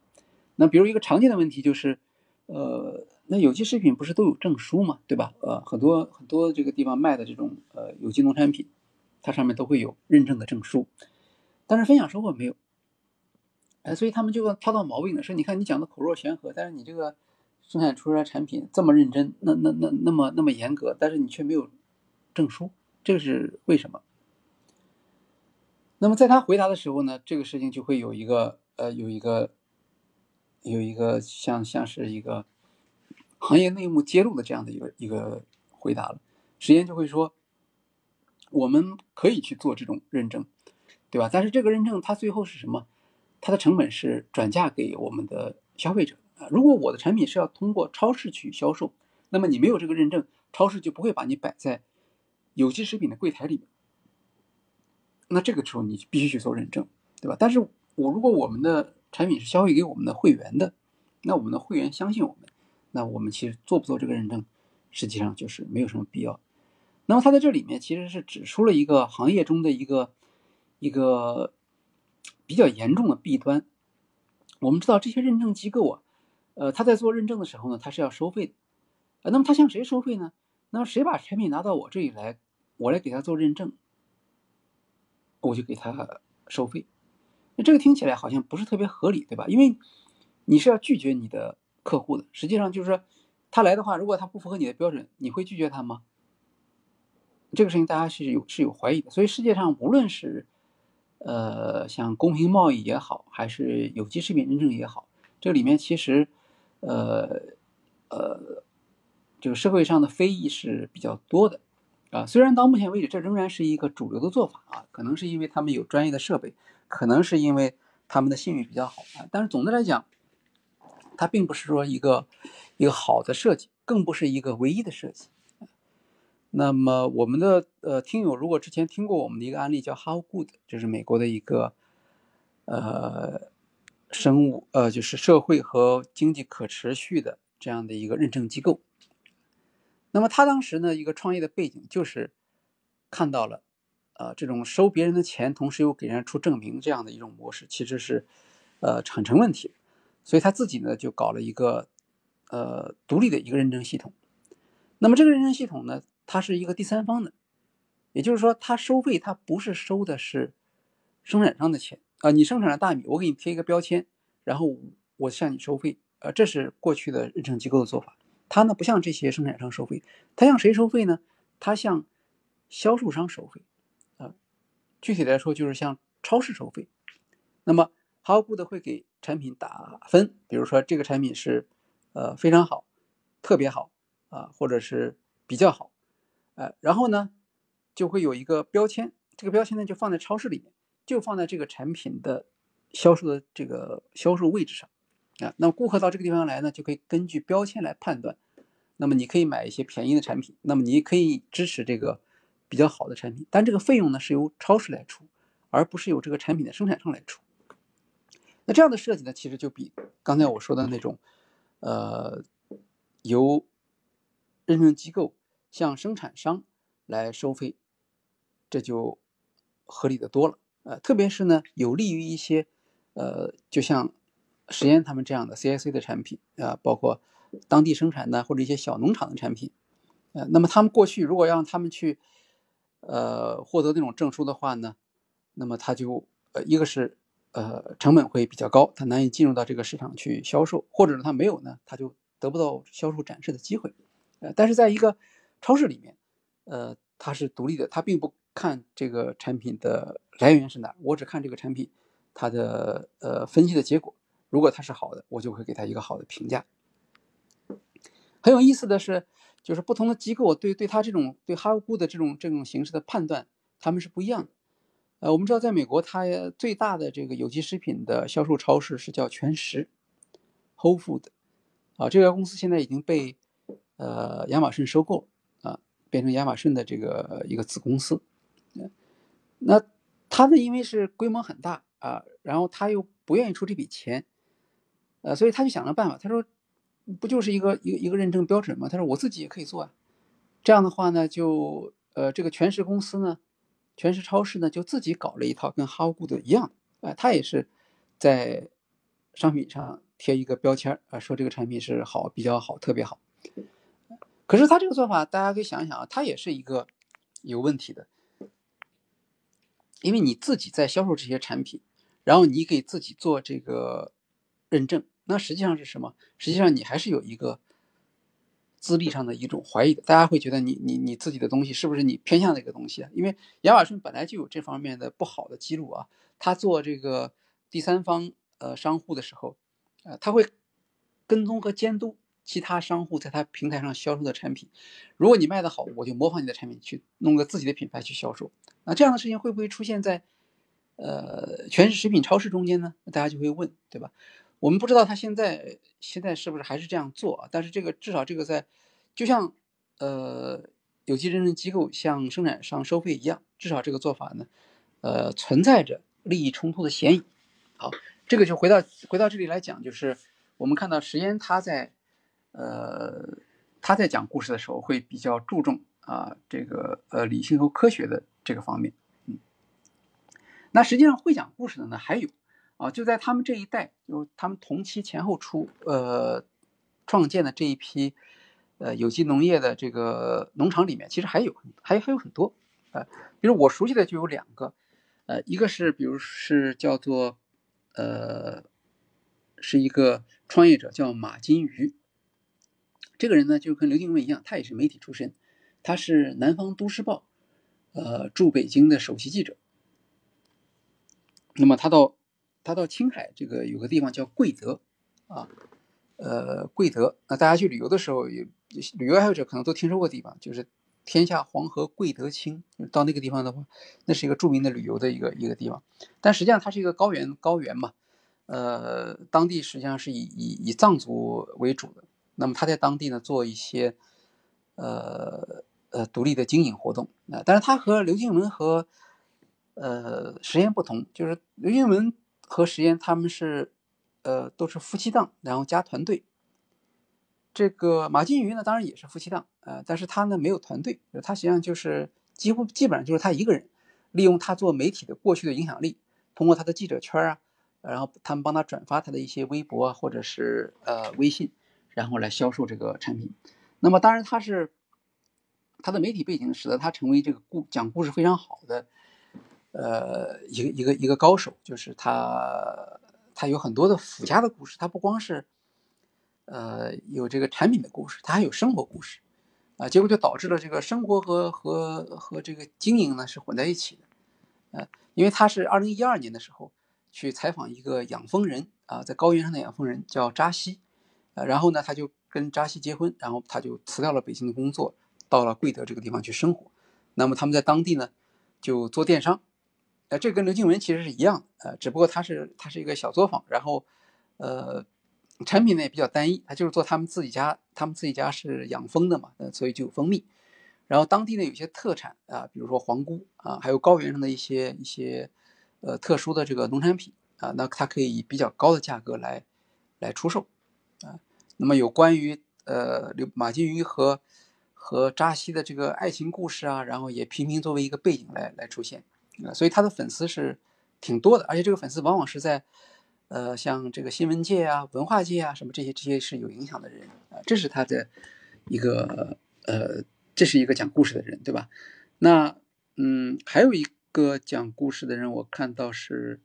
那比如一个常见的问题就是，呃，那有机食品不是都有证书嘛，对吧？呃，很多很多这个地方卖的这种呃有机农产品，它上面都会有认证的证书，但是分享收获没有，哎，所以他们就挑到毛病了，说你看你讲的口若悬河，但是你这个生产出来产品这么认真，那那那那么那么严格，但是你却没有证书，这个是为什么？那么在他回答的时候呢，这个事情就会有一个呃有一个。有一个像像是一个行业内幕揭露的这样的一个一个回答了，实验就会说，我们可以去做这种认证，对吧？但是这个认证它最后是什么？它的成本是转嫁给我们的消费者啊。如果我的产品是要通过超市去销售，那么你没有这个认证，超市就不会把你摆在有机食品的柜台里面。那这个时候你必须去做认证，对吧？但是我如果我们的产品是销售给我们的会员的，那我们的会员相信我们，那我们其实做不做这个认证，实际上就是没有什么必要。那么他在这里面其实是指出了一个行业中的一个一个比较严重的弊端。我们知道这些认证机构啊，呃，他在做认证的时候呢，他是要收费的。呃，那么他向谁收费呢？那么谁把产品拿到我这里来，我来给他做认证，我就给他收费。那这个听起来好像不是特别合理，对吧？因为你是要拒绝你的客户的，实际上就是说他来的话，如果他不符合你的标准，你会拒绝他吗？这个事情大家是有是有怀疑的。所以世界上无论是呃像公平贸易也好，还是有机食品认证也好，这里面其实呃呃。这个社会上的非议是比较多的，啊，虽然到目前为止这仍然是一个主流的做法啊，可能是因为他们有专业的设备，可能是因为他们的信誉比较好啊，但是总的来讲，它并不是说一个一个好的设计，更不是一个唯一的设计。那么我们的呃听友如果之前听过我们的一个案例叫 How Good，就是美国的一个呃生物呃就是社会和经济可持续的这样的一个认证机构。那么他当时呢，一个创业的背景就是看到了，呃，这种收别人的钱，同时又给人家出证明这样的一种模式，其实是呃很成问题，所以他自己呢就搞了一个呃独立的一个认证系统。那么这个认证系统呢，它是一个第三方的，也就是说，他收费他不是收的是生产商的钱啊，你生产了大米，我给你贴一个标签，然后我向你收费，呃，这是过去的认证机构的做法。他呢不像这些生产商收费，他向谁收费呢？他向销售商收费，具体来说就是向超市收费。那么，How Good 会给产品打分，比如说这个产品是呃非常好、特别好啊，或者是比较好，呃，然后呢就会有一个标签，这个标签呢就放在超市里面，就放在这个产品的销售的这个销售位置上。啊，那么顾客到这个地方来呢，就可以根据标签来判断。那么你可以买一些便宜的产品，那么你可以支持这个比较好的产品，但这个费用呢是由超市来出，而不是由这个产品的生产商来出。那这样的设计呢，其实就比刚才我说的那种，呃，由认证机构向生产商来收费，这就合理的多了。呃，特别是呢，有利于一些，呃，就像。实验他们这样的 CIC 的产品啊，包括当地生产的或者一些小农场的产品，呃，那么他们过去如果让他们去呃获得那种证书的话呢，那么他就呃一个是呃成本会比较高，他难以进入到这个市场去销售，或者呢他没有呢，他就得不到销售展示的机会。呃，但是在一个超市里面，呃，它是独立的，它并不看这个产品的来源是哪，我只看这个产品它的呃分析的结果。如果它是好的，我就会给它一个好的评价。很有意思的是，就是不同的机构对对它这种对哈乌的这种这种形式的判断，他们是不一样的。呃，我们知道，在美国，它最大的这个有机食品的销售超市是叫全食 （Whole Food）。啊，这家公司现在已经被呃亚马逊收购啊，变成亚马逊的这个一个子公司。那它呢，因为是规模很大啊，然后它又不愿意出这笔钱。呃，所以他就想了办法，他说，不就是一个一个一个认证标准吗？他说我自己也可以做啊。这样的话呢，就呃这个全食公司呢，全食超市呢就自己搞了一套跟 How Good 一样，啊，他也是在商品上贴一个标签啊，说这个产品是好、比较好、特别好。可是他这个做法，大家可以想一想啊，他也是一个有问题的，因为你自己在销售这些产品，然后你给自己做这个认证。那实际上是什么？实际上你还是有一个资历上的一种怀疑的。大家会觉得你你你自己的东西是不是你偏向的一个东西啊？因为亚马逊本来就有这方面的不好的记录啊。他做这个第三方呃商户的时候，呃他会跟踪和监督其他商户在他平台上销售的产品。如果你卖的好，我就模仿你的产品去弄个自己的品牌去销售。那这样的事情会不会出现在呃全是食品超市中间呢？大家就会问，对吧？我们不知道他现在现在是不是还是这样做啊？但是这个至少这个在，就像呃有机认证机构向生产商收费一样，至少这个做法呢，呃存在着利益冲突的嫌疑。好，这个就回到回到这里来讲，就是我们看到石岩他在呃他在讲故事的时候会比较注重啊这个呃理性和科学的这个方面。嗯，那实际上会讲故事的呢还有。啊，就在他们这一代，就他们同期前后出呃创建的这一批呃有机农业的这个农场里面，其实还有还还有很多啊，比如我熟悉的就有两个，呃，一个是比如是叫做呃是一个创业者叫马金鱼，这个人呢就跟刘静文一样，他也是媒体出身，他是南方都市报呃驻北京的首席记者。那么他到他到青海这个有个地方叫贵德啊，呃贵德，那大家去旅游的时候，旅游爱好者可能都听说过地方，就是天下黄河贵德清。到那个地方的话，那是一个著名的旅游的一个一个地方，但实际上它是一个高原高原嘛，呃，当地实际上是以以以藏族为主的。那么他在当地呢做一些呃呃独立的经营活动啊，但是他和刘静文和呃，实验不同，就是刘英文和实验他们是，呃，都是夫妻档，然后加团队。这个马金鱼呢，当然也是夫妻档，呃，但是他呢没有团队，他实际上就是几乎基本上就是他一个人，利用他做媒体的过去的影响力，通过他的记者圈啊，然后他们帮他转发他的一些微博啊，或者是呃微信，然后来销售这个产品。那么当然他是他的媒体背景，使得他成为这个故讲故事非常好的。呃，一个一个一个高手，就是他，他有很多的附加的故事，他不光是，呃，有这个产品的故事，他还有生活故事，啊，结果就导致了这个生活和和和这个经营呢是混在一起的，呃，因为他是二零一二年的时候去采访一个养蜂人啊，在高原上的养蜂人叫扎西，呃，然后呢他就跟扎西结婚，然后他就辞掉了北京的工作，到了贵德这个地方去生活，那么他们在当地呢就做电商。呃，这跟刘静文其实是一样的，呃，只不过他是他是一个小作坊，然后，呃，产品呢也比较单一，他就是做他们自己家，他们自己家是养蜂的嘛，呃，所以就有蜂蜜，然后当地呢有些特产啊，比如说黄菇啊，还有高原上的一些一些呃特殊的这个农产品啊，那它可以以比较高的价格来来出售啊。那么有关于呃刘马金鱼和和扎西的这个爱情故事啊，然后也频频作为一个背景来来出现。啊，所以他的粉丝是挺多的，而且这个粉丝往往是在，呃，像这个新闻界啊、文化界啊什么这些这些是有影响的人啊，这是他的一个呃，这是一个讲故事的人，对吧？那嗯，还有一个讲故事的人，我看到是，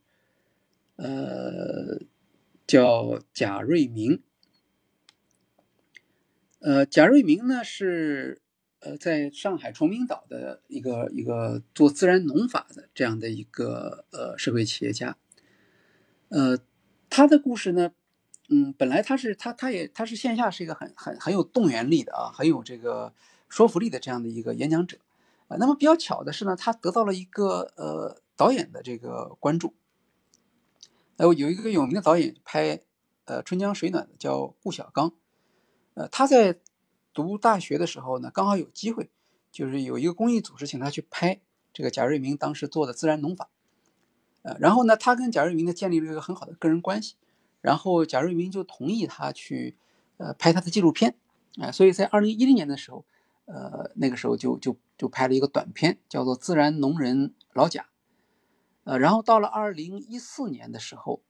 呃，叫贾瑞明，呃，贾瑞明呢是。呃，在上海崇明岛的一个一个做自然农法的这样的一个呃社会企业家，呃，他的故事呢，嗯，本来他是他他也他是线下是一个很很很有动员力的啊，很有这个说服力的这样的一个演讲者啊。那么比较巧的是呢，他得到了一个呃导演的这个关注，呃，有一个有名的导演拍呃《春江水暖》的叫顾晓刚，呃，他在。读大学的时候呢，刚好有机会，就是有一个公益组织请他去拍这个贾瑞明当时做的自然农法，呃，然后呢，他跟贾瑞明呢建立了一个很好的个人关系，然后贾瑞明就同意他去，呃，拍他的纪录片，啊，所以在二零一零年的时候，呃，那个时候就就就拍了一个短片，叫做《自然农人老贾》，呃，然后到了二零一四年的时候，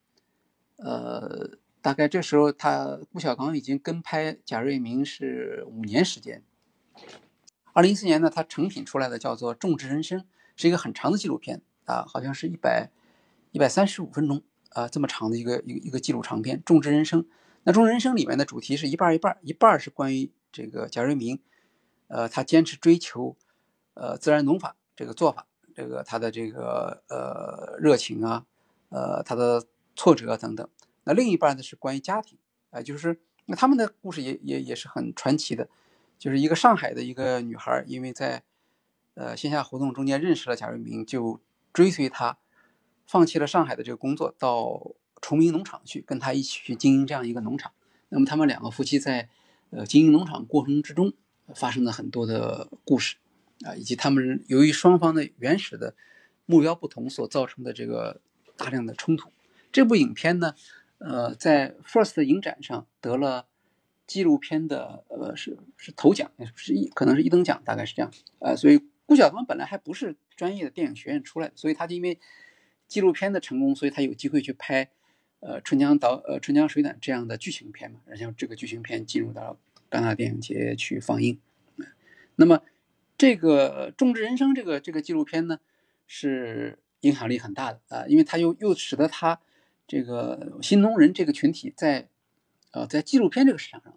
呃。大概这时候，他顾晓刚已经跟拍贾瑞明是五年时间。二零一四年呢，他成品出来的叫做《种植人生》，是一个很长的纪录片啊，好像是一百一百三十五分钟啊，这么长的一个一个一个纪录长片《种植人生》。那《种植人生》里面的主题是一半一半，一半是关于这个贾瑞明，呃，他坚持追求呃自然农法这个做法，这个他的这个呃热情啊，呃他的挫折等等。那另一半呢是关于家庭，啊，就是那他们的故事也也也是很传奇的，就是一个上海的一个女孩，因为在呃线下活动中间认识了贾瑞明，就追随他，放弃了上海的这个工作，到崇明农场去跟他一起去经营这样一个农场。那么他们两个夫妻在呃经营农场过程之中发生了很多的故事，啊，以及他们由于双方的原始的目标不同所造成的这个大量的冲突。这部影片呢。呃，在 First 影展上得了纪录片的呃是是头奖，是一可能是一等奖，大概是这样。呃，所以顾晓刚本来还不是专业的电影学院出来的，所以他就因为纪录片的成功，所以他有机会去拍呃《春江导呃春江水暖》这样的剧情片嘛，然后这个剧情片进入到戛纳电影节去放映。那么这个《种植人生》这个这个纪录片呢，是影响力很大的啊，因为它又又使得他这个新农人这个群体在呃在纪录片这个市场上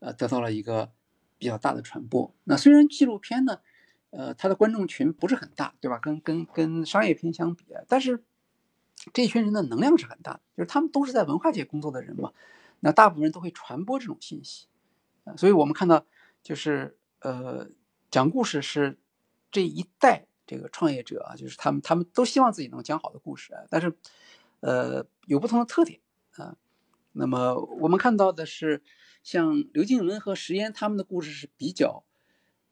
呃得到了一个比较大的传播。那虽然纪录片呢，呃，它的观众群不是很大，对吧？跟跟跟商业片相比，但是这群人的能量是很大的，就是他们都是在文化界工作的人嘛，那大部分人都会传播这种信息，所以我们看到就是呃，讲故事是这一代这个创业者啊，就是他们他们都希望自己能讲好的故事，但是呃有不同的特点啊。那么我们看到的是，像刘静文和石嫣他们的故事是比较。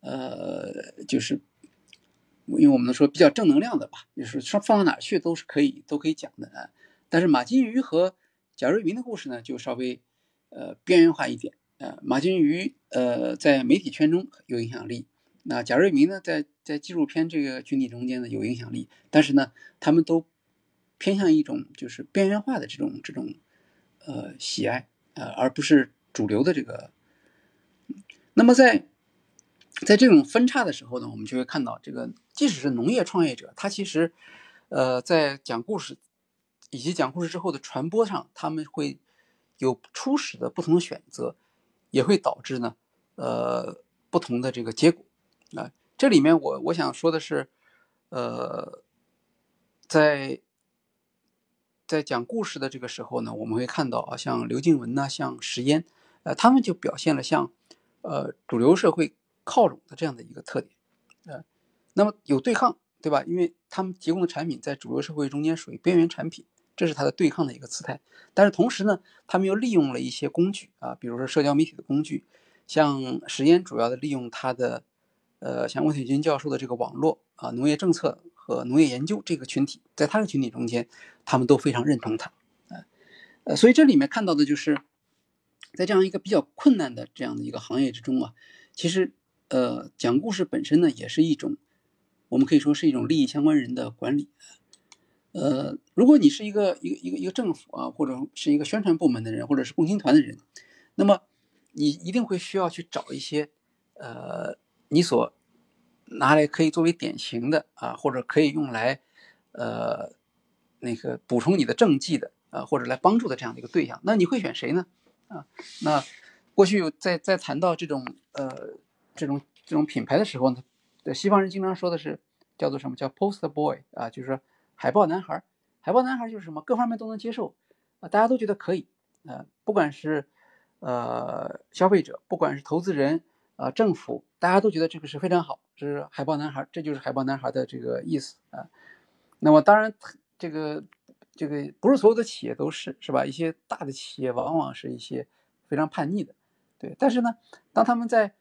呃，就是，因为我们说比较正能量的吧，就是说放到哪儿去都是可以，都可以讲的啊。但是马金鱼和贾瑞明的故事呢，就稍微呃边缘化一点啊。马金鱼呃在媒体圈中有影响力，那贾瑞明呢在在纪录片这个群体中间呢有影响力，但是呢他们都偏向一种就是边缘化的这种这种呃喜爱呃，而不是主流的这个。那么在在这种分叉的时候呢，我们就会看到，这个即使是农业创业者，他其实，呃，在讲故事以及讲故事之后的传播上，他们会有初始的不同的选择，也会导致呢，呃，不同的这个结果。啊，这里面我我想说的是，呃，在在讲故事的这个时候呢，我们会看到啊，像刘静文呐，像石嫣，呃，他们就表现了像，呃，主流社会。靠拢的这样的一个特点，呃，那么有对抗，对吧？因为他们提供的产品在主流社会中间属于边缘产品，这是他的对抗的一个姿态。但是同时呢，他们又利用了一些工具啊，比如说社交媒体的工具，像石嫣主要的利用他的，呃，像温铁军教授的这个网络啊，农业政策和农业研究这个群体，在他的群体中间，他们都非常认同他，呃，呃，所以这里面看到的就是，在这样一个比较困难的这样的一个行业之中啊，其实。呃，讲故事本身呢，也是一种，我们可以说是一种利益相关人的管理。呃，如果你是一个一个一个一个政府啊，或者是一个宣传部门的人，或者是共青团的人，那么你一定会需要去找一些呃，你所拿来可以作为典型的啊，或者可以用来呃那个补充你的政绩的啊，或者来帮助的这样的一个对象。那你会选谁呢？啊，那过去在在谈到这种呃。这种这种品牌的时候呢，西方人经常说的是叫做什么叫 poster boy 啊，就是说海报男孩。海报男孩就是什么各方面都能接受啊，大家都觉得可以啊，不管是呃消费者，不管是投资人啊，政府，大家都觉得这个是非常好，这是海豹男孩，这就是海豹男孩的这个意思啊。那么当然，这个这个不是所有的企业都是是吧？一些大的企业往往是一些非常叛逆的，对。但是呢，当他们在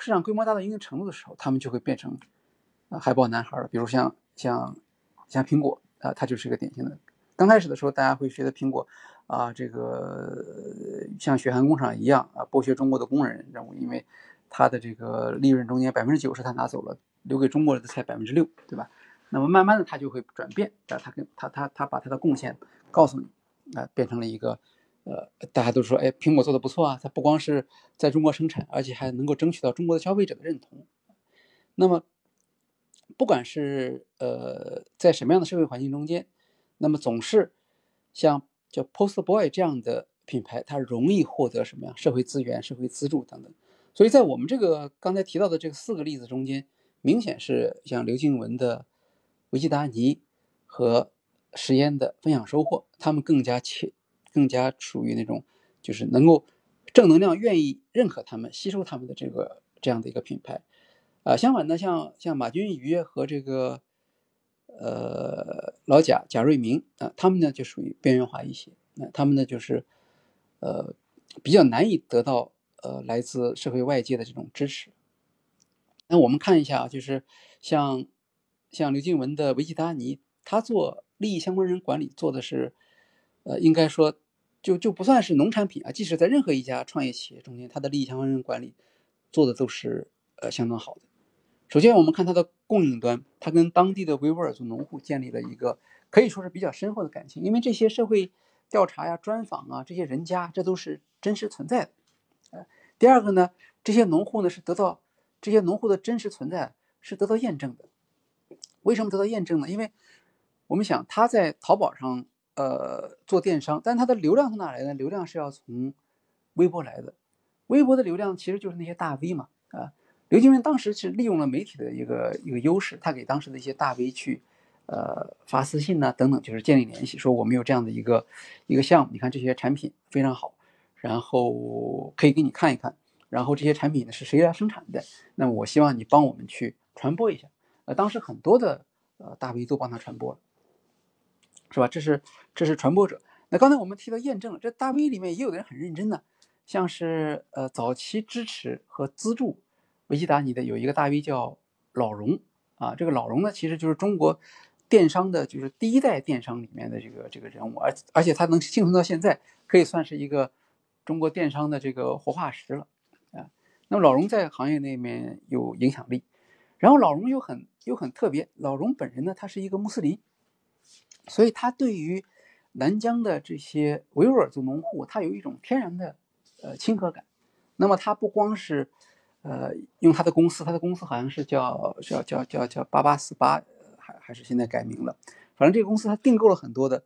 市场规模大到一定程度的时候，他们就会变成啊海豹男孩了。比如像像像苹果啊，它就是一个典型的。刚开始的时候，大家会觉得苹果啊，这个像血汗工厂一样啊，剥削中国的工人，然后因为它的这个利润中间百分之九十它拿走了，留给中国的才百分之六，对吧？那么慢慢的它就会转变啊，它跟它它它把它的贡献告诉你啊，变成了一个。呃，大家都说，哎，苹果做的不错啊，它不光是在中国生产，而且还能够争取到中国的消费者的认同。那么，不管是呃在什么样的社会环境中间，那么总是像叫 Post Boy 这样的品牌，它容易获得什么呀？社会资源、社会资助等等。所以在我们这个刚才提到的这四个例子中间，明显是像刘静文的维基达尼和实验的分享收获，他们更加切。更加属于那种，就是能够正能量、愿意认可他们、吸收他们的这个这样的一个品牌，啊，相反呢，像像马君瑜和这个呃老贾贾瑞明啊，他们呢就属于边缘化一些，那他们呢就是呃比较难以得到呃来自社会外界的这种支持。那我们看一下啊，就是像像刘静文的维基达尼，他做利益相关人管理做的是。呃，应该说，就就不算是农产品啊。即使在任何一家创业企业中间，他的利益相关人管理做的都是呃相当好的。首先，我们看它的供应端，它跟当地的维吾尔族农户建立了一个可以说是比较深厚的感情，因为这些社会调查呀、专访啊，这些人家这都是真实存在的。第二个呢，这些农户呢是得到这些农户的真实存在是得到验证的。为什么得到验证呢？因为我们想他在淘宝上呃做电商，但他的流量从哪来呢？流量是要从微博来的。微博的流量其实就是那些大 V 嘛啊。刘金文当时是利用了媒体的一个一个优势，他给当时的一些大 V 去。呃，发私信呢，等等，就是建立联系，说我们有这样的一个一个项目，你看这些产品非常好，然后可以给你看一看，然后这些产品呢是谁来生产的？那么我希望你帮我们去传播一下。呃，当时很多的呃大 V 都帮他传播了，是吧？这是这是传播者。那刚才我们提到验证了，这大 V 里面也有的人很认真的，像是呃早期支持和资助维基达尼的有一个大 V 叫老荣啊，这个老荣呢其实就是中国。电商的就是第一代电商里面的这个这个人物，而而且他能幸存到现在，可以算是一个中国电商的这个活化石了啊。那么老荣在行业那面有影响力，然后老荣又很又很特别，老荣本人呢他是一个穆斯林，所以他对于南疆的这些维吾尔族农户，他有一种天然的呃亲和感。那么他不光是呃用他的公司，他的公司好像是叫叫叫叫叫八八四八。还还是现在改名了，反正这个公司他订购了很多的，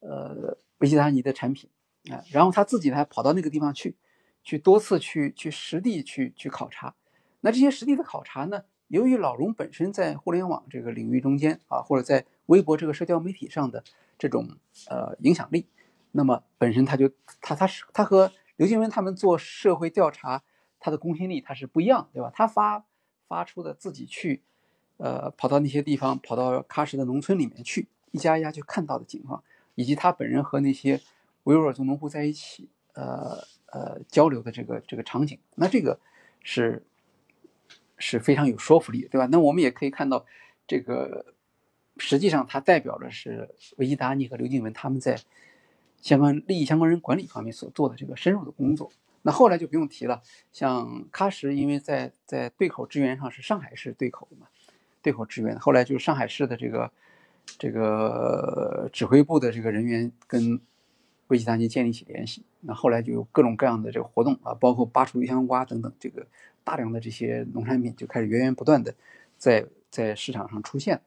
呃，维吉达尼的产品啊，然后他自己还跑到那个地方去，去多次去去实地去去考察。那这些实地的考察呢，由于老荣本身在互联网这个领域中间啊，或者在微博这个社交媒体上的这种呃影响力，那么本身他就他他是他和刘金文他们做社会调查，他的公信力他是不一样，对吧？他发发出的自己去。呃，跑到那些地方，跑到喀什的农村里面去，一家一家去看到的情况，以及他本人和那些维吾尔族农户在一起，呃呃交流的这个这个场景，那这个是是非常有说服力，对吧？那我们也可以看到，这个实际上它代表的是维基达尼和刘静文他们在相关利益相关人管理方面所做的这个深入的工作。那后来就不用提了，像喀什，因为在在对口支援上是上海市对口的嘛。对口支援，后来就是上海市的这个这个指挥部的这个人员跟维基达尼建立起联系，那后来就有各种各样的这个活动啊，包括巴楚油香瓜等等，这个大量的这些农产品就开始源源不断的在在市场上出现，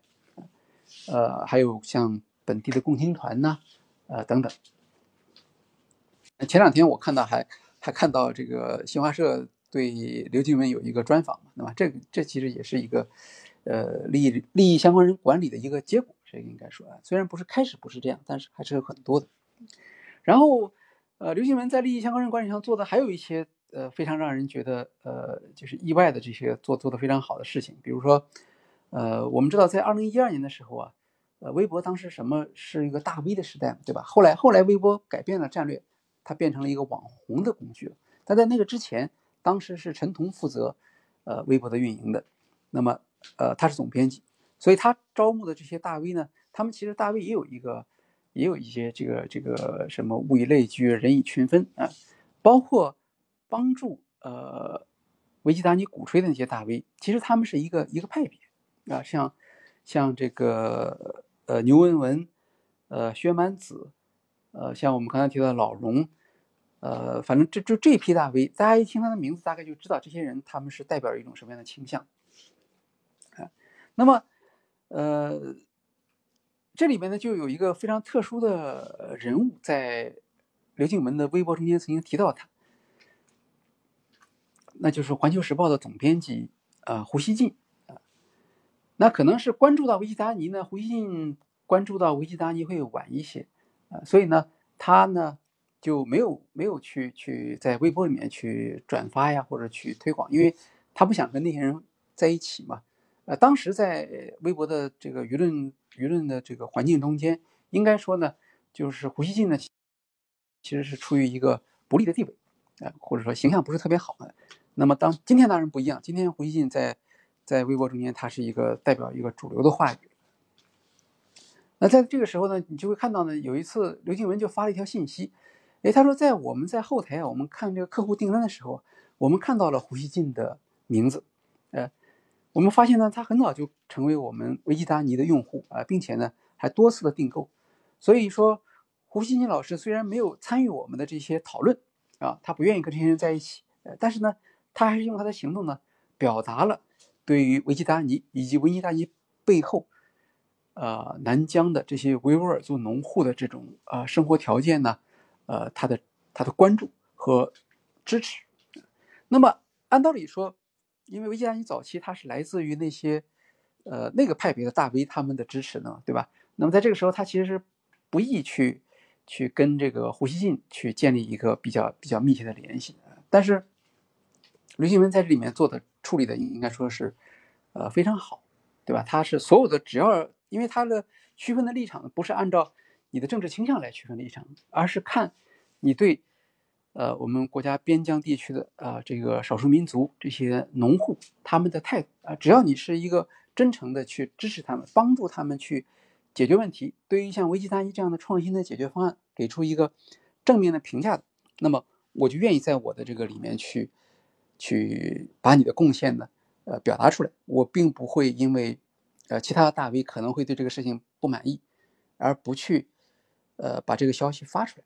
呃，还有像本地的共青团呐，呃等等。前两天我看到还还看到这个新华社对刘静文有一个专访嘛，对吧？这这其实也是一个。呃，利益利益相关人管理的一个结果，这应该说啊，虽然不是开始不是这样，但是还是有很多的。然后，呃，刘新文在利益相关人管理上做的还有一些呃非常让人觉得呃就是意外的这些做做的非常好的事情，比如说，呃，我们知道在二零一二年的时候啊，呃，微博当时什么是一个大 V 的时代，对吧？后来后来微博改变了战略，它变成了一个网红的工具。但在那个之前，当时是陈彤负责呃微博的运营的，那么。呃，他是总编辑，所以他招募的这些大 V 呢，他们其实大 V 也有一个，也有一些这个这个什么物以类聚，人以群分啊，包括帮助呃维基达尼鼓吹的那些大 V，其实他们是一个一个派别啊，像像这个呃牛文文，呃薛蛮子，呃像我们刚才提到的老荣，呃反正这就这批大 V，大家一听他的名字，大概就知道这些人他们是代表一种什么样的倾向啊。那么，呃，这里面呢就有一个非常特殊的人物，在刘静文的微博中间曾经提到他，那就是《环球时报》的总编辑啊胡锡进啊。那可能是关注到维基达尼呢，胡锡进关注到维基达尼会晚一些啊，所以呢，他呢就没有没有去去在微博里面去转发呀，或者去推广，因为他不想跟那些人在一起嘛。呃，当时在微博的这个舆论舆论的这个环境中间，应该说呢，就是胡锡进呢，其实是处于一个不利的地位，呃，或者说形象不是特别好的。那么当今天当然不一样，今天胡锡进在在微博中间，他是一个代表一个主流的话语。那在这个时候呢，你就会看到呢，有一次刘静文就发了一条信息，哎，他说在我们在后台啊，我们看这个客户订单的时候，我们看到了胡锡进的名字，我们发现呢，他很早就成为我们维基达尼的用户啊，并且呢，还多次的订购。所以说，胡锡进老师虽然没有参与我们的这些讨论啊，他不愿意跟这些人在一起，但是呢，他还是用他的行动呢，表达了对于维基达尼以及维基达尼背后，呃，南疆的这些维吾尔族农户的这种呃生活条件呢，呃，他的他的关注和支持。那么按道理说，因为维基达尼早期他是来自于那些呃那个派别的大 V 他们的支持呢，对吧？那么在这个时候，他其实是不易去去跟这个胡锡进去建立一个比较比较密切的联系。但是刘新文在这里面做的处理的应该说是呃非常好，对吧？他是所有的只要因为他的区分的立场不是按照你的政治倾向来区分立场，而是看你对。呃，我们国家边疆地区的啊，这个少数民族这些农户他们的态度啊，只要你是一个真诚的去支持他们，帮助他们去解决问题，对于像维基达尼这样的创新的解决方案给出一个正面的评价的，那么我就愿意在我的这个里面去去把你的贡献呢，呃，表达出来。我并不会因为呃其他的大 V 可能会对这个事情不满意，而不去呃把这个消息发出来。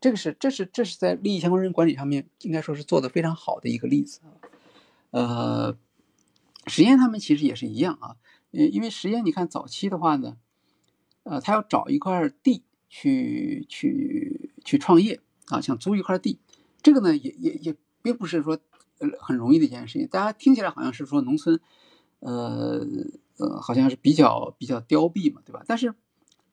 这个是，这是，这是在利益相关人管理上面，应该说是做的非常好的一个例子。呃，实验他们其实也是一样啊，因因为实验你看早期的话呢，呃，他要找一块地去去去创业啊，想租一块地，这个呢也也也并不是说呃很容易的一件事情。大家听起来好像是说农村，呃呃，好像是比较比较凋敝嘛，对吧？但是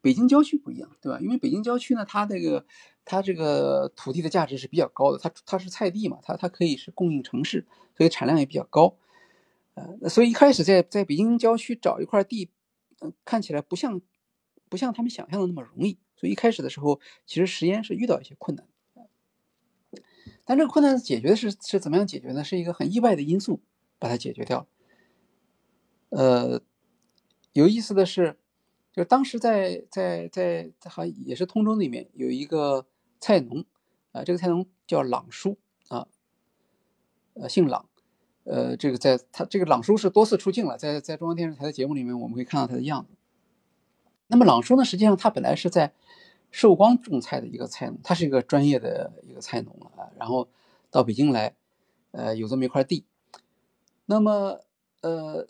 北京郊区不一样，对吧？因为北京郊区呢，它这个它这个土地的价值是比较高的，它它是菜地嘛，它它可以是供应城市，所以产量也比较高。呃，所以一开始在在北京郊区找一块地，嗯，看起来不像不像他们想象的那么容易。所以一开始的时候，其实实验是遇到一些困难。但这个困难解决的是是怎么样解决呢？是一个很意外的因素把它解决掉。呃，有意思的是。就当时在在在在好也是通州那边有一个菜农，啊，这个菜农叫朗叔啊，呃，姓朗，呃，这个在他这个朗叔是多次出镜了，在在中央电视台的节目里面，我们会看到他的样子。那么朗叔呢，实际上他本来是在寿光种菜的一个菜农，他是一个专业的一个菜农啊，然后到北京来，呃，有这么一块地。那么，呃，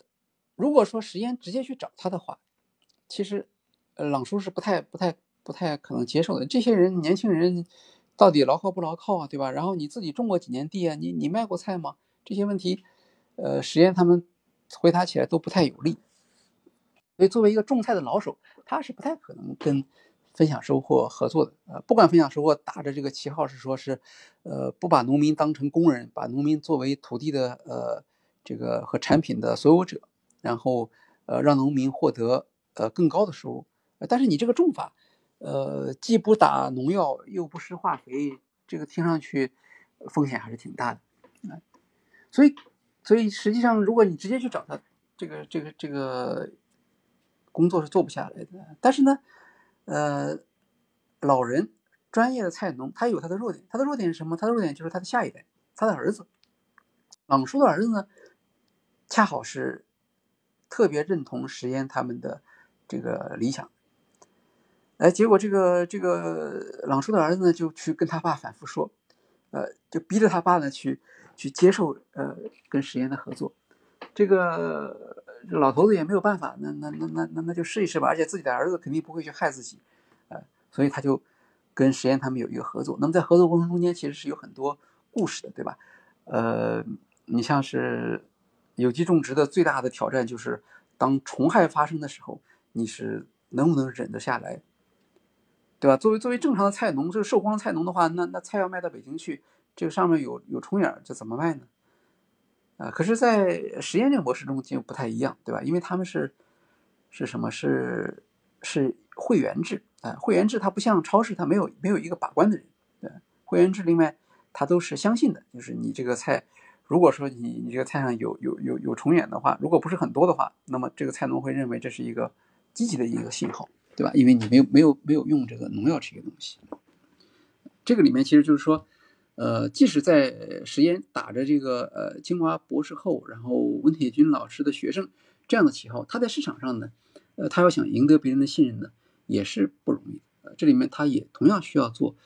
如果说实验直接去找他的话，其实，呃，朗叔是不太、不太、不太可能接受的。这些人，年轻人，到底牢靠不牢靠啊？对吧？然后你自己种过几年地啊？你你卖过菜吗？这些问题，呃，实验他们回答起来都不太有利。所以，作为一个种菜的老手，他是不太可能跟分享收获合作的。呃，不管分享收获打着这个旗号是说是，呃，不把农民当成工人，把农民作为土地的呃这个和产品的所有者，然后呃让农民获得。呃，更高的收入，但是你这个种法，呃，既不打农药，又不施化肥，这个听上去风险还是挺大的，所以，所以实际上，如果你直接去找他，这个这个这个工作是做不下来的。但是呢，呃，老人专业的菜农，他有他的弱点，他的弱点是什么？他的弱点就是他的下一代，他的儿子，朗叔的儿子呢，恰好是特别认同实验他们的。这个理想，哎，结果这个这个朗叔的儿子呢，就去跟他爸反复说，呃，就逼着他爸呢去去接受呃跟实验的合作。这个老头子也没有办法，那那那那那那就试一试吧。而且自己的儿子肯定不会去害自己，呃，所以他就跟实验他们有一个合作。那么在合作过程中间，其实是有很多故事的，对吧？呃，你像是有机种植的最大的挑战就是当虫害发生的时候。你是能不能忍得下来，对吧？作为作为正常的菜农，这个寿光菜农的话，那那菜要卖到北京去，这个上面有有虫眼，这怎么卖呢？啊，可是，在实验这个模式中就不太一样，对吧？因为他们是是什么？是是会员制啊，会员制它不像超市，它没有没有一个把关的人，对，会员制另外他都是相信的，就是你这个菜，如果说你你这个菜上有有有有虫眼的话，如果不是很多的话，那么这个菜农会认为这是一个。积极的一个信号，对吧？因为你没有没有没有用这个农药这个东西，这个里面其实就是说，呃，即使在实验打着这个呃清华博士后，然后温铁军老师的学生这样的旗号，他在市场上呢，呃，他要想赢得别人的信任呢，也是不容易。呃，这里面他也同样需要做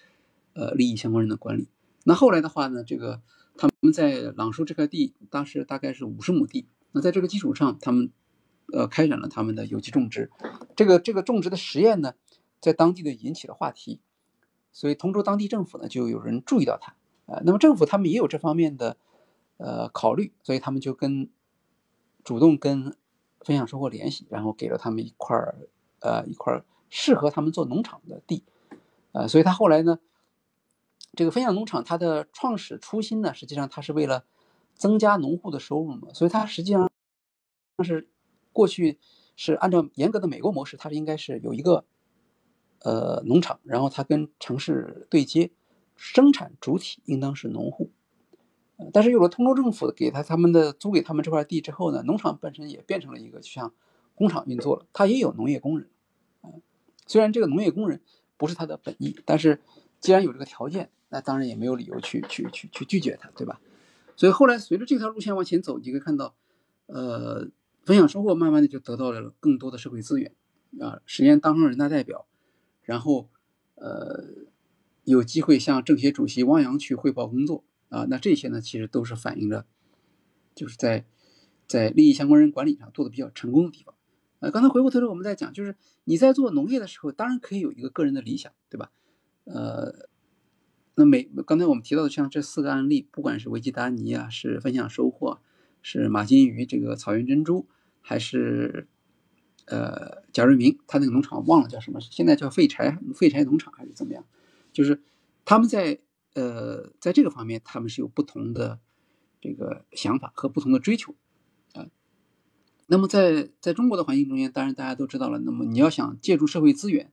呃利益相关人的管理。那后来的话呢，这个他们在朗书这块地当时大概是五十亩地，那在这个基础上，他们呃开展了他们的有机种植。这个这个种植的实验呢，在当地的引起了话题，所以通州当地政府呢就有人注意到他。呃，那么政府他们也有这方面的呃考虑，所以他们就跟主动跟分享收获联系，然后给了他们一块儿呃一块适合他们做农场的地，呃，所以他后来呢，这个分享农场它的创始初心呢，实际上它是为了增加农户的收入嘛，所以它实际上是过去是按照严格的美国模式，它是应该是有一个呃农场，然后它跟城市对接。生产主体应当是农户，但是有了通州政府给他他们的租给他们这块地之后呢，农场本身也变成了一个就像工厂运作了，它也有农业工人，嗯，虽然这个农业工人不是他的本意，但是既然有这个条件，那当然也没有理由去去去去拒绝他，对吧？所以后来随着这条路线往前走，你可以看到，呃，分享收获慢慢的就得到了更多的社会资源，啊，实验当上人大代表，然后，呃。有机会向政协主席汪洋去汇报工作啊，那这些呢，其实都是反映着，就是在在利益相关人管理上做的比较成功的地方。呃，刚才回过头来我们在讲，就是你在做农业的时候，当然可以有一个个人的理想，对吧？呃，那每刚才我们提到的像这四个案例，不管是维吉达尼啊，是分享收获，是马金鱼这个草原珍珠，还是呃贾瑞明他那个农场忘了叫什么，现在叫废柴废柴农场还是怎么样？就是他们在呃，在这个方面，他们是有不同的这个想法和不同的追求啊。那么在在中国的环境中间，当然大家都知道了。那么你要想借助社会资源，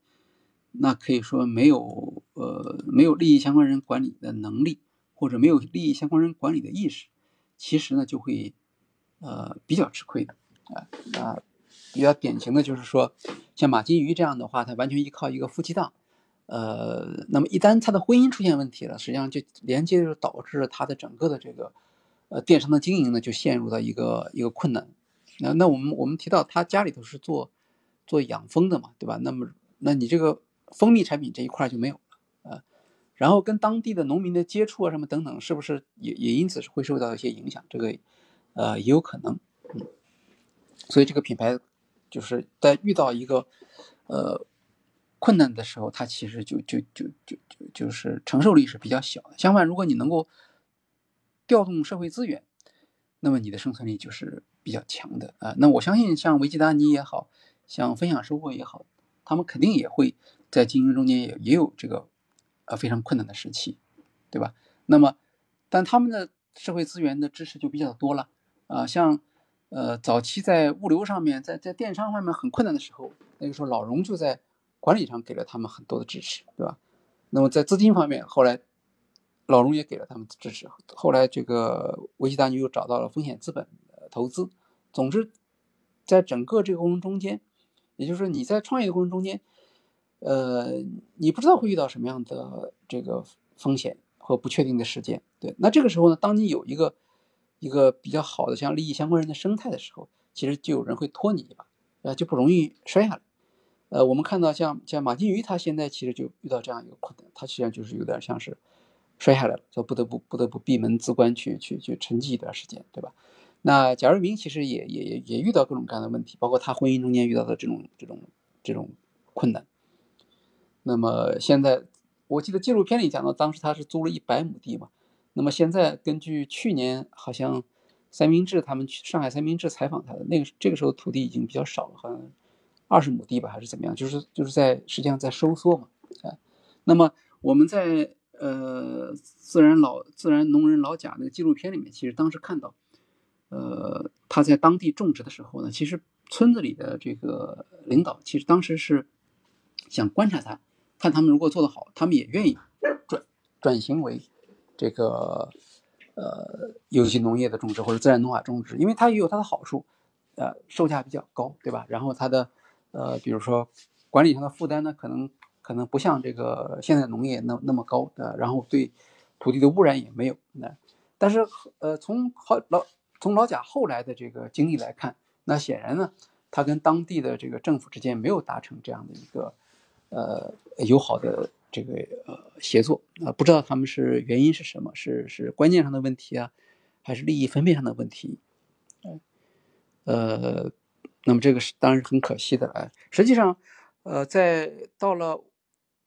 那可以说没有呃没有利益相关人管理的能力，或者没有利益相关人管理的意识，其实呢就会呃比较吃亏的啊。那比较典型的就是说，像马金鱼这样的话，他完全依靠一个夫妻档。呃，那么一旦他的婚姻出现问题了，实际上就连接着导致他的整个的这个呃电商的经营呢，就陷入到一个一个困难。那那我们我们提到他家里头是做做养蜂的嘛，对吧？那么那你这个蜂蜜产品这一块就没有了呃。然后跟当地的农民的接触啊什么等等，是不是也也因此会受到一些影响？这个呃也有可能。所以这个品牌就是在遇到一个呃。困难的时候，它其实就就就就就就是承受力是比较小的。相反，如果你能够调动社会资源，那么你的生存力就是比较强的啊。那我相信，像维基达尼也好像分享收获也好，他们肯定也会在经营中间也也有这个呃非常困难的时期，对吧？那么，但他们的社会资源的支持就比较多了啊。像呃早期在物流上面，在在电商方面很困难的时候，那个时候老荣就在。管理上给了他们很多的支持，对吧？那么在资金方面，后来老荣也给了他们支持。后来这个维基达尼又找到了风险资本投资。总之，在整个这个过程中间，也就是说你在创业的过程中间，呃，你不知道会遇到什么样的这个风险和不确定的事件。对，那这个时候呢，当你有一个一个比较好的像利益相关人的生态的时候，其实就有人会拖你一把，呃，就不容易摔下来。呃，我们看到像像马金鱼，他现在其实就遇到这样一个困难，他实际上就是有点像是摔下来了，就不得不不得不闭门自关去去去沉寂一段时间，对吧？那贾瑞明其实也也也也遇到各种各样的问题，包括他婚姻中间遇到的这种这种这种困难。那么现在我记得纪录片里讲到，当时他是租了一百亩地嘛，那么现在根据去年好像三明治他们去上海三明治采访他的那个这个时候土地已经比较少了，好像。二十亩地吧，还是怎么样？就是就是在实际上在收缩嘛，啊，那么我们在呃自然老自然农人老贾那个纪录片里面，其实当时看到，呃他在当地种植的时候呢，其实村子里的这个领导其实当时是想观察他，看他们如果做得好，他们也愿意转转型为这个呃有机农业的种植或者自然农法种植，因为它也有它的好处，呃售价比较高，对吧？然后它的呃，比如说管理上的负担呢，可能可能不像这个现在农业那那么高的，然后对土地的污染也没有。那但是呃，从好老从老贾后来的这个经历来看，那显然呢，他跟当地的这个政府之间没有达成这样的一个呃友好的这个呃协作啊，不知道他们是原因是什么，是是观念上的问题啊，还是利益分配上的问题？呃，那么这个是当然很可惜的啊。实际上，呃，在到了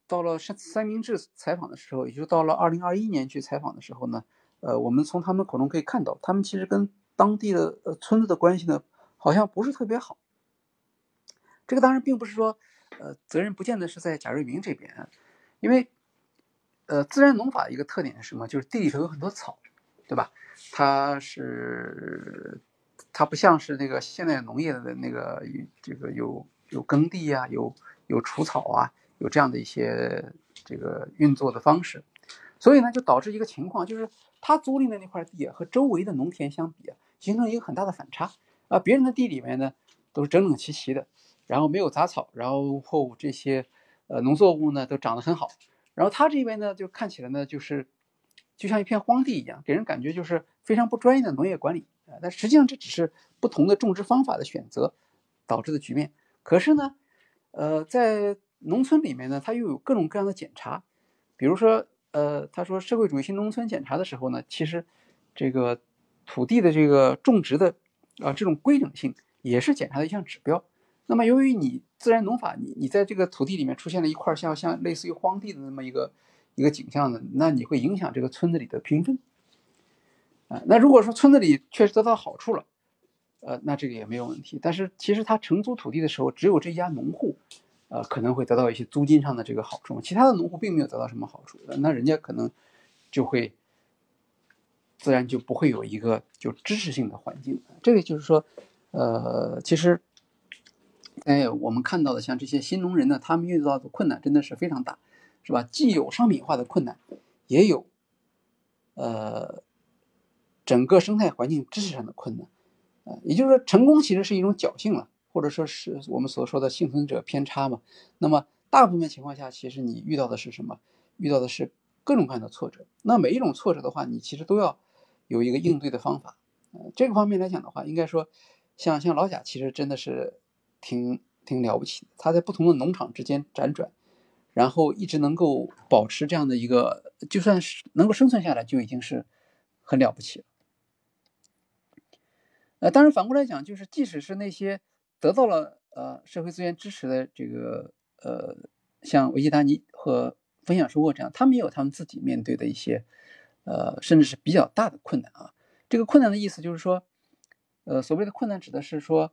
到了三三明治采访的时候，也就到了二零二一年去采访的时候呢，呃，我们从他们口中可以看到，他们其实跟当地的呃村子的关系呢，好像不是特别好。这个当然并不是说，呃，责任不见得是在贾瑞明这边，因为，呃，自然农法的一个特点是什么？就是地里头有很多草，对吧？它是。它不像是那个现代农业的那个这个有有耕地啊，有有除草啊，有这样的一些这个运作的方式，所以呢，就导致一个情况，就是他租赁的那块地，和周围的农田相比啊，形成一个很大的反差啊。别人的地里面呢，都是整整齐齐的，然后没有杂草，然后这些呃农作物呢都长得很好，然后他这边呢，就看起来呢，就是就像一片荒地一样，给人感觉就是非常不专业的农业管理。但实际上这只是不同的种植方法的选择导致的局面。可是呢，呃，在农村里面呢，它又有各种各样的检查。比如说，呃，他说社会主义新农村检查的时候呢，其实这个土地的这个种植的啊这种规整性也是检查的一项指标。那么由于你自然农法，你你在这个土地里面出现了一块像像类似于荒地的那么一个一个景象呢，那你会影响这个村子里的评分。啊，那如果说村子里确实得到好处了，呃，那这个也没有问题。但是其实他承租土地的时候，只有这家农户，呃，可能会得到一些租金上的这个好处，其他的农户并没有得到什么好处，那人家可能就会自然就不会有一个就支持性的环境。这个就是说，呃，其实，哎，我们看到的像这些新农人呢，他们遇到的困难真的是非常大，是吧？既有商品化的困难，也有，呃。整个生态环境知识上的困难，呃，也就是说，成功其实是一种侥幸了，或者说是我们所说的幸存者偏差嘛。那么，大部分情况下，其实你遇到的是什么？遇到的是各种各样的挫折。那每一种挫折的话，你其实都要有一个应对的方法。呃，这个方面来讲的话，应该说，像像老贾其实真的是挺挺了不起的。他在不同的农场之间辗转，然后一直能够保持这样的一个，就算是能够生存下来，就已经是很了不起了。呃，当然反过来讲，就是即使是那些得到了呃社会资源支持的这个呃，像维吉达尼和分享收获这样，他们也有他们自己面对的一些呃，甚至是比较大的困难啊。这个困难的意思就是说，呃，所谓的困难指的是说，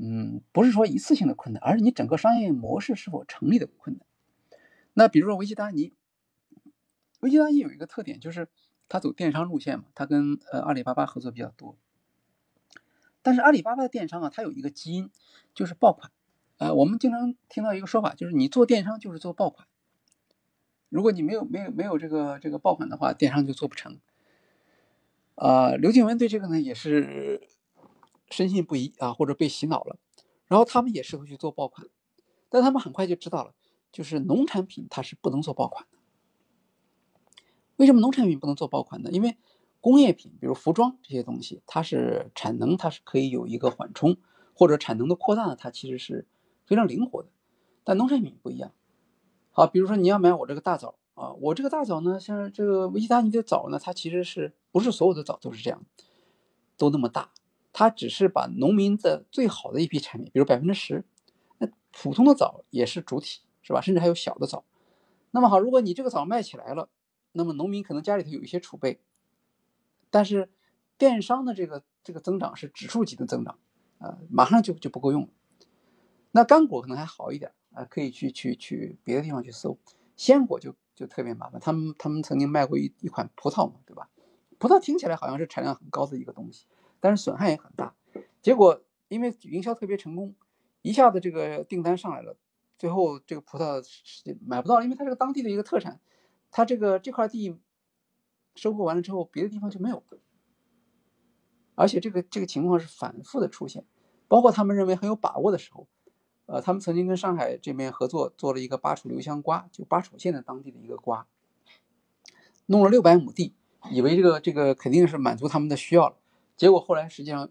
嗯，不是说一次性的困难，而是你整个商业模式是否成立的困难。那比如说维基达尼，维基达尼有一个特点，就是他走电商路线嘛，他跟呃阿里巴巴合作比较多。但是阿里巴巴的电商啊，它有一个基因，就是爆款。呃，我们经常听到一个说法，就是你做电商就是做爆款。如果你没有没有没有这个这个爆款的话，电商就做不成。啊，刘静文对这个呢也是深信不疑啊，或者被洗脑了。然后他们也试图去做爆款，但他们很快就知道了，就是农产品它是不能做爆款的。为什么农产品不能做爆款呢？因为工业品，比如服装这些东西，它是产能，它是可以有一个缓冲，或者产能的扩大呢，它其实是非常灵活的。但农产品不一样。好，比如说你要买我这个大枣啊，我这个大枣呢，像这个维吉达尼的枣呢，它其实是不是所有的枣都是这样，都那么大？它只是把农民的最好的一批产品，比如百分之十，那普通的枣也是主体，是吧？甚至还有小的枣。那么好，如果你这个枣卖起来了，那么农民可能家里头有一些储备。但是，电商的这个这个增长是指数级的增长，啊，马上就就不够用了。那干果可能还好一点，啊，可以去去去别的地方去搜。鲜果就就特别麻烦。他们他们曾经卖过一一款葡萄嘛，对吧？葡萄听起来好像是产量很高的一个东西，但是损害也很大。结果因为营销特别成功，一下子这个订单上来了，最后这个葡萄买不到，因为它是个当地的一个特产，它这个这块地。收获完了之后，别的地方就没有了，而且这个这个情况是反复的出现，包括他们认为很有把握的时候，呃，他们曾经跟上海这边合作做了一个巴楚留香瓜，就巴楚县的当地的一个瓜，弄了六百亩地，以为这个这个肯定是满足他们的需要了，结果后来实际上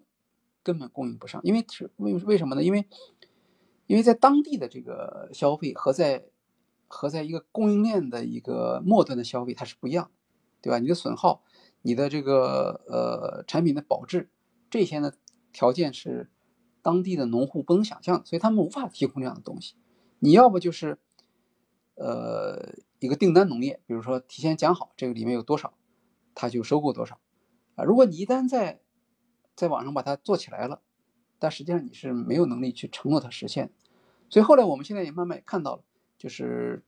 根本供应不上，因为是为为什么呢？因为因为在当地的这个消费和在和在一个供应链的一个末端的消费它是不一样，对吧？你的损耗、你的这个呃产品的保质这些呢条件是当地的农户不能想象，所以他们无法提供这样的东西。你要不就是呃一个订单农业，比如说提前讲好这个里面有多少，他就收购多少啊。如果你一旦在在网上把它做起来了，但实际上你是没有能力去承诺它实现。所以后来我们现在也慢慢也看到了，就是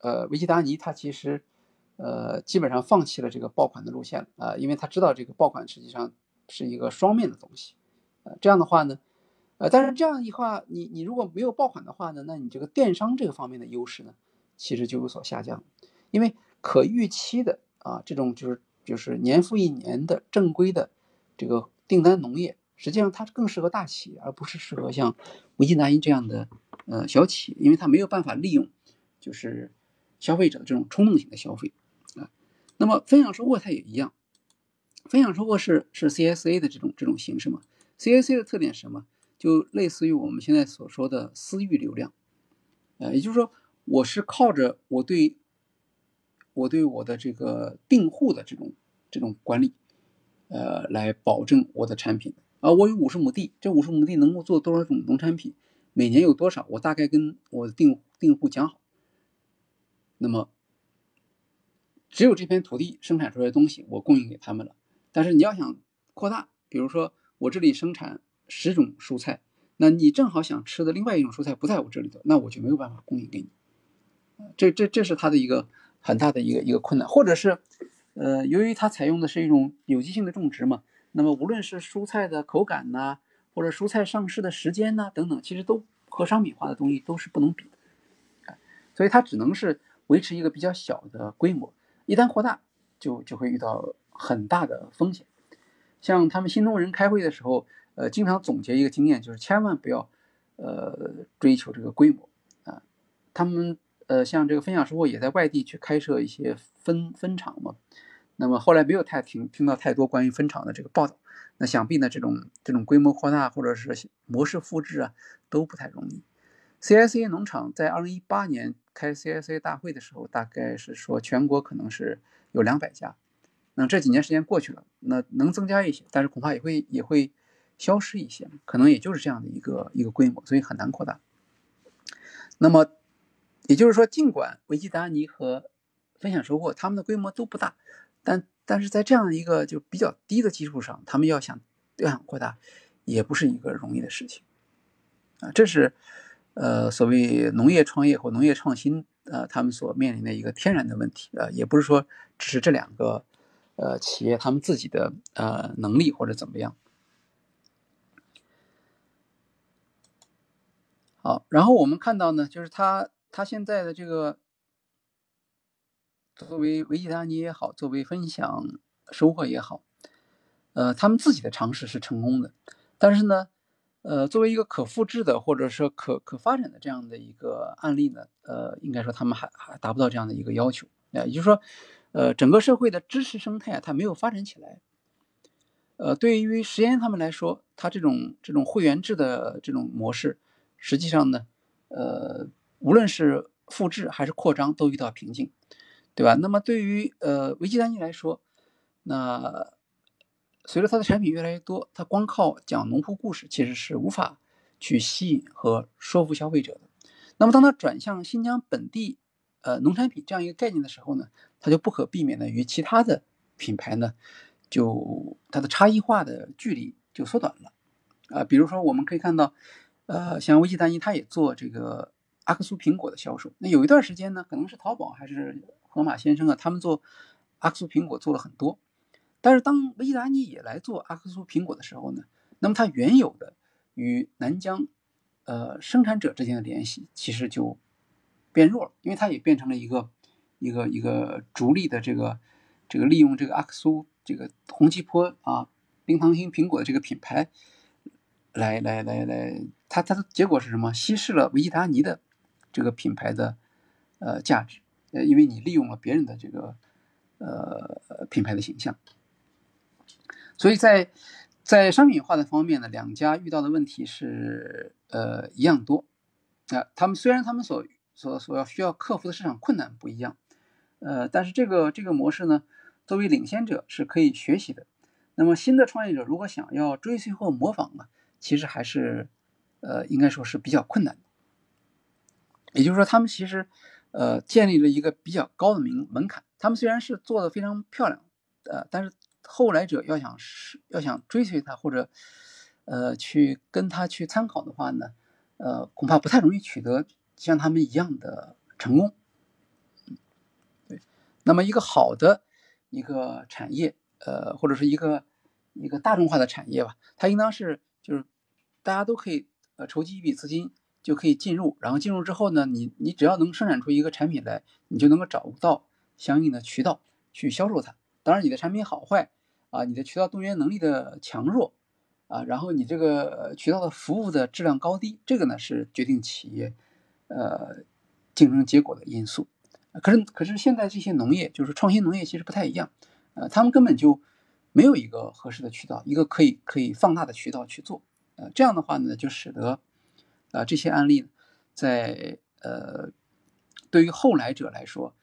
呃维基达尼他其实呃基本上放弃了这个爆款的路线啊，因为他知道这个爆款实际上是一个双面的东西，呃这样的话呢，呃但是这样一话你你如果没有爆款的话呢，那你这个电商这个方面的优势呢其实就有所下降，因为可预期的啊这种就是就是年复一年的正规的这个。订单农业实际上它更适合大企业，而不是适合像维基达因这样的呃小企业，因为它没有办法利用就是消费者的这种冲动型的消费啊。那么分享收获它也一样，分享收获是是 CSA 的这种这种形式嘛？CSA 的特点是什么？就类似于我们现在所说的私域流量，呃，也就是说我是靠着我对我对我的这个订户的这种这种管理。呃，来保证我的产品啊，我有五十亩地，这五十亩地能够做多少种农产品？每年有多少？我大概跟我的订订户讲好。那么，只有这片土地生产出来的东西，我供应给他们了。但是你要想扩大，比如说我这里生产十种蔬菜，那你正好想吃的另外一种蔬菜不在我这里头，那我就没有办法供应给你。这这这是它的一个很大的一个一个困难，或者是。呃，由于它采用的是一种有机性的种植嘛，那么无论是蔬菜的口感呐，或者蔬菜上市的时间呐等等，其实都和商品化的东西都是不能比的，所以它只能是维持一个比较小的规模，一旦扩大，就就会遇到很大的风险。像他们新农人开会的时候，呃，经常总结一个经验，就是千万不要呃追求这个规模啊，他们。呃，像这个分享收获也在外地去开设一些分分厂嘛，那么后来没有太听听到太多关于分厂的这个报道，那想必呢这种这种规模扩大或者是模式复制啊都不太容易。CSA 农场在二零一八年开 CSA 大会的时候，大概是说全国可能是有两百家，那这几年时间过去了，那能增加一些，但是恐怕也会也会消失一些，可能也就是这样的一个一个规模，所以很难扩大。那么。也就是说，尽管维基达尼和分享收获他们的规模都不大，但但是在这样一个就比较低的基础上，他们要想要想扩大，也不是一个容易的事情啊。这是呃所谓农业创业或农业创新呃他们所面临的一个天然的问题啊，也不是说只是这两个呃企业他们自己的呃能力或者怎么样。好，然后我们看到呢，就是它。他现在的这个，作为维基达尼也好，作为分享收获也好，呃，他们自己的尝试是成功的，但是呢，呃，作为一个可复制的或者说可可发展的这样的一个案例呢，呃，应该说他们还还达不到这样的一个要求啊，也就是说，呃，整个社会的知识生态它没有发展起来，呃，对于实验他们来说，他这种这种会员制的这种模式，实际上呢，呃。无论是复制还是扩张，都遇到瓶颈，对吧？那么对于呃维基丹尼来说，那随着它的产品越来越多，它光靠讲农户故事其实是无法去吸引和说服消费者的。那么当它转向新疆本地呃农产品这样一个概念的时候呢，它就不可避免的与其他的品牌呢，就它的差异化的距离就缩短了啊。比如说我们可以看到，呃，像维基丹尼，它也做这个。阿克苏苹果的销售，那有一段时间呢，可能是淘宝还是盒马先生啊，他们做阿克苏苹果做了很多。但是当维达尼也来做阿克苏苹果的时候呢，那么它原有的与南疆呃生产者之间的联系其实就变弱了，因为它也变成了一个一个一个逐利的这个这个利用这个阿克苏这个红旗坡啊冰糖心苹果的这个品牌来来来来，它它的结果是什么？稀释了维达尼的。这个品牌的呃价值，呃，因为你利用了别人的这个呃品牌的形象，所以在在商品化的方面呢，两家遇到的问题是呃一样多。啊，他们虽然他们所所所要需要克服的市场困难不一样，呃，但是这个这个模式呢，作为领先者是可以学习的。那么新的创业者如果想要追随或模仿呢，其实还是呃应该说是比较困难的。也就是说，他们其实呃建立了一个比较高的门门槛。他们虽然是做的非常漂亮，呃，但是后来者要想是要想追随他或者呃去跟他去参考的话呢？呃，恐怕不太容易取得像他们一样的成功。对，那么一个好的一个产业，呃，或者是一个一个大众化的产业吧，它应当是就是大家都可以呃筹集一笔资金就可以进入，然后进入之后呢，你你只要能生产出一个产品来，你就能够找到相应的渠道去销售它。当然，你的产品好坏啊，你的渠道动员能力的强弱。啊，然后你这个渠道的服务的质量高低，这个呢是决定企业，呃，竞争结果的因素。可是，可是现在这些农业，就是创新农业，其实不太一样。呃，他们根本就没有一个合适的渠道，一个可以可以放大的渠道去做。呃，这样的话呢，就使得，啊，这些案例在呃，对于后来者来说，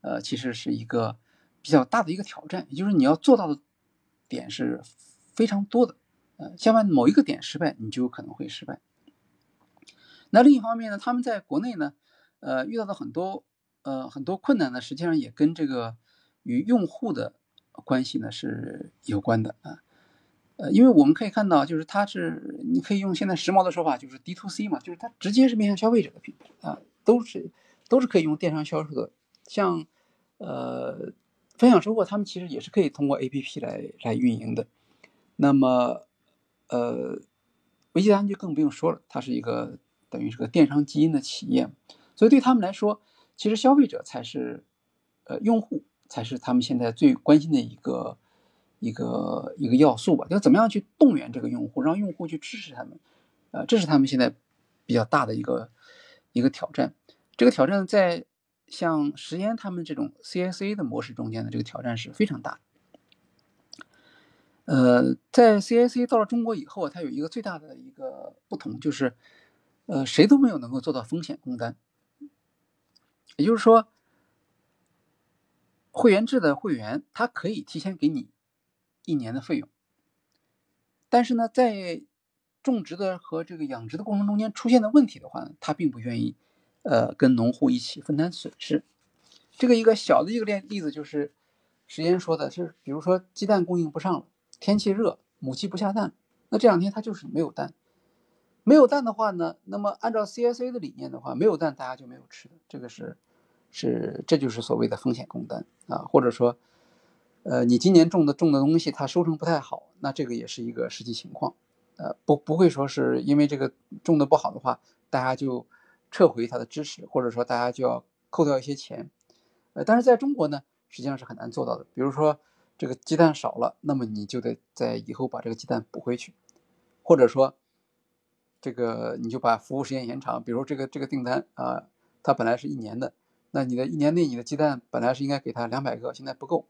呃，其实是一个比较大的一个挑战。也就是你要做到的点是非常多的。呃，相反，某一个点失败，你就有可能会失败。那另一方面呢，他们在国内呢，呃，遇到的很多呃很多困难呢，实际上也跟这个与用户的关系呢是有关的啊。呃，因为我们可以看到，就是它是你可以用现在时髦的说法，就是 D to C 嘛，就是它直接是面向消费者的品牌啊，都是都是可以用电商销售的。像呃分享收获，他们其实也是可以通过 A P P 来来运营的。那么呃，维基达就更不用说了，它是一个等于是个电商基因的企业，所以对他们来说，其实消费者才是，呃，用户才是他们现在最关心的一个一个一个要素吧。就怎么样去动员这个用户，让用户去支持他们，呃，这是他们现在比较大的一个一个挑战。这个挑战在像实验他们这种 CSA 的模式中间的这个挑战是非常大。呃，在 CIC 到了中国以后，它有一个最大的一个不同，就是，呃，谁都没有能够做到风险共担。也就是说，会员制的会员他可以提前给你一年的费用，但是呢，在种植的和这个养殖的过程中间出现的问题的话呢，他并不愿意，呃，跟农户一起分担损失。这个一个小的一个例例子就是，时间说的是，比如说鸡蛋供应不上了。天气热，母鸡不下蛋，那这两天它就是没有蛋。没有蛋的话呢，那么按照 CSA 的理念的话，没有蛋大家就没有吃的。这个是，是这就是所谓的风险共担啊，或者说，呃，你今年种的种的东西它收成不太好，那这个也是一个实际情况。呃，不不会说是因为这个种的不好的话，大家就撤回它的支持，或者说大家就要扣掉一些钱。呃，但是在中国呢，实际上是很难做到的。比如说。这个鸡蛋少了，那么你就得在以后把这个鸡蛋补回去，或者说，这个你就把服务时间延长。比如这个这个订单啊，它本来是一年的，那你的一年内你的鸡蛋本来是应该给他两百个，现在不够，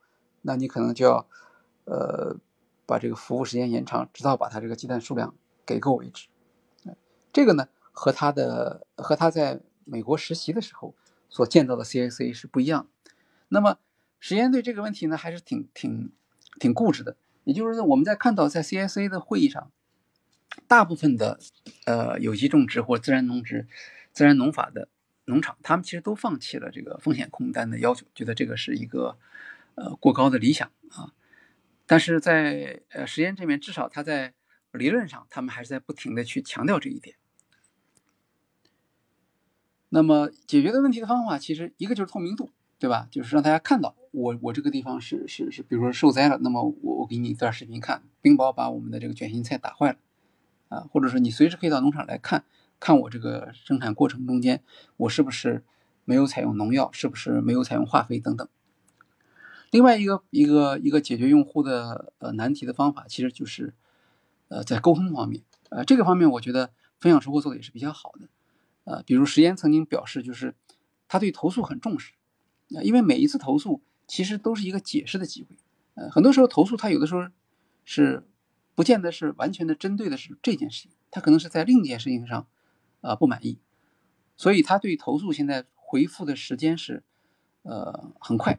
那你可能就要呃把这个服务时间延长，直到把它这个鸡蛋数量给够为止。这个呢和他的和他在美国实习的时候所见到的 CIC 是不一样。那么。实验对这个问题呢，还是挺挺挺固执的。也就是说，我们在看到在 CSA 的会议上，大部分的呃有机种植或自然农植、自然农法的农场，他们其实都放弃了这个风险控单的要求，觉得这个是一个呃过高的理想啊。但是在呃实验这边，至少他在理论上，他们还是在不停的去强调这一点。那么解决的问题的方法，其实一个就是透明度。对吧？就是让大家看到我我这个地方是是是，比如说受灾了，那么我我给你一段视频看，冰雹把我们的这个卷心菜打坏了，啊，或者说你随时可以到农场来看看我这个生产过程中间，我是不是没有采用农药，是不是没有采用化肥等等。另外一个一个一个解决用户的呃难题的方法，其实就是呃在沟通方面，呃这个方面我觉得分享收获做的也是比较好的，呃比如时间曾经表示就是他对投诉很重视。啊，因为每一次投诉其实都是一个解释的机会，呃，很多时候投诉他有的时候是不见得是完全的针对的是这件事情，他可能是在另一件事情上啊不满意，所以他对投诉现在回复的时间是呃很快，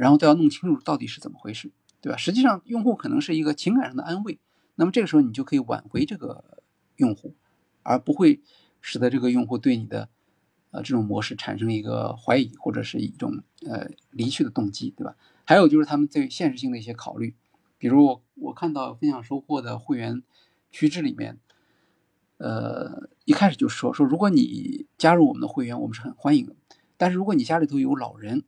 然后都要弄清楚到底是怎么回事，对吧？实际上用户可能是一个情感上的安慰，那么这个时候你就可以挽回这个用户，而不会使得这个用户对你的。呃，这种模式产生一个怀疑或者是一种呃离去的动机，对吧？还有就是他们对现实性的一些考虑，比如我我看到分享收获的会员须知里面，呃，一开始就说说如果你加入我们的会员，我们是很欢迎的，但是如果你家里头有老人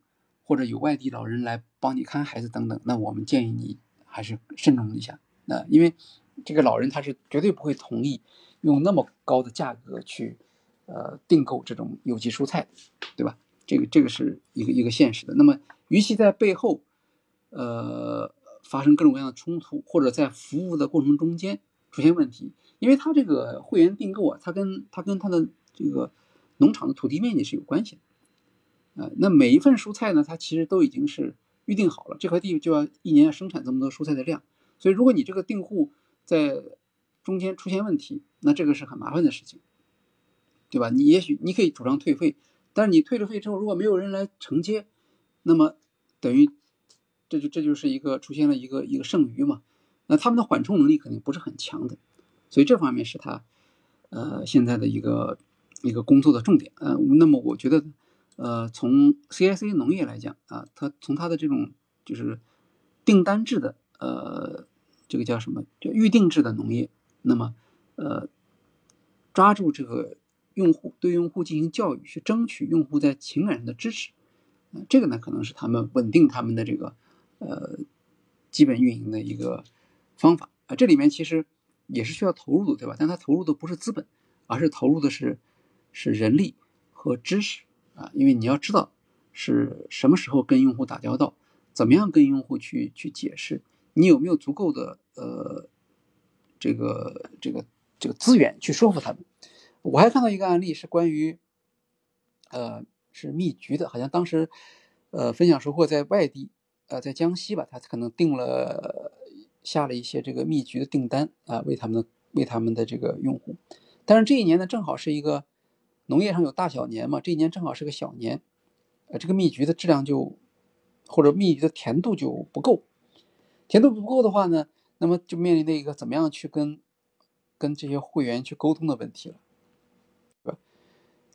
或者有外地老人来帮你看孩子等等，那我们建议你还是慎重一下，那因为这个老人他是绝对不会同意用那么高的价格去。呃，订购这种有机蔬菜，对吧？这个这个是一个一个现实的。那么，与其在背后，呃，发生各种各样的冲突，或者在服务的过程中间出现问题，因为他这个会员订购啊，他跟他跟他的这个农场的土地面积是有关系的。呃，那每一份蔬菜呢，它其实都已经是预定好了，这块地就要一年要生产这么多蔬菜的量。所以，如果你这个订户在中间出现问题，那这个是很麻烦的事情。对吧？你也许你可以主张退费，但是你退了费之后，如果没有人来承接，那么等于这就这就是一个出现了一个一个剩余嘛。那他们的缓冲能力肯定不是很强的，所以这方面是他呃现在的一个一个工作的重点。呃，那么我觉得呃从 CIC 农业来讲啊，它从它的这种就是订单制的呃这个叫什么叫预定制的农业，那么呃抓住这个。用户对用户进行教育，去争取用户在情感上的支持，啊，这个呢可能是他们稳定他们的这个呃基本运营的一个方法啊。这里面其实也是需要投入的，对吧？但他投入的不是资本，而是投入的是是人力和知识啊。因为你要知道是什么时候跟用户打交道，怎么样跟用户去去解释，你有没有足够的呃这个这个这个资源去说服他们。我还看到一个案例是关于，呃，是蜜桔的，好像当时，呃，分享收获在外地，呃，在江西吧，他可能订了下了一些这个蜜桔的订单啊，为他们为他们的这个用户，但是这一年呢，正好是一个农业上有大小年嘛，这一年正好是个小年，呃，这个蜜橘的质量就或者蜜橘的甜度就不够，甜度不够的话呢，那么就面临着一个怎么样去跟跟这些会员去沟通的问题了。对吧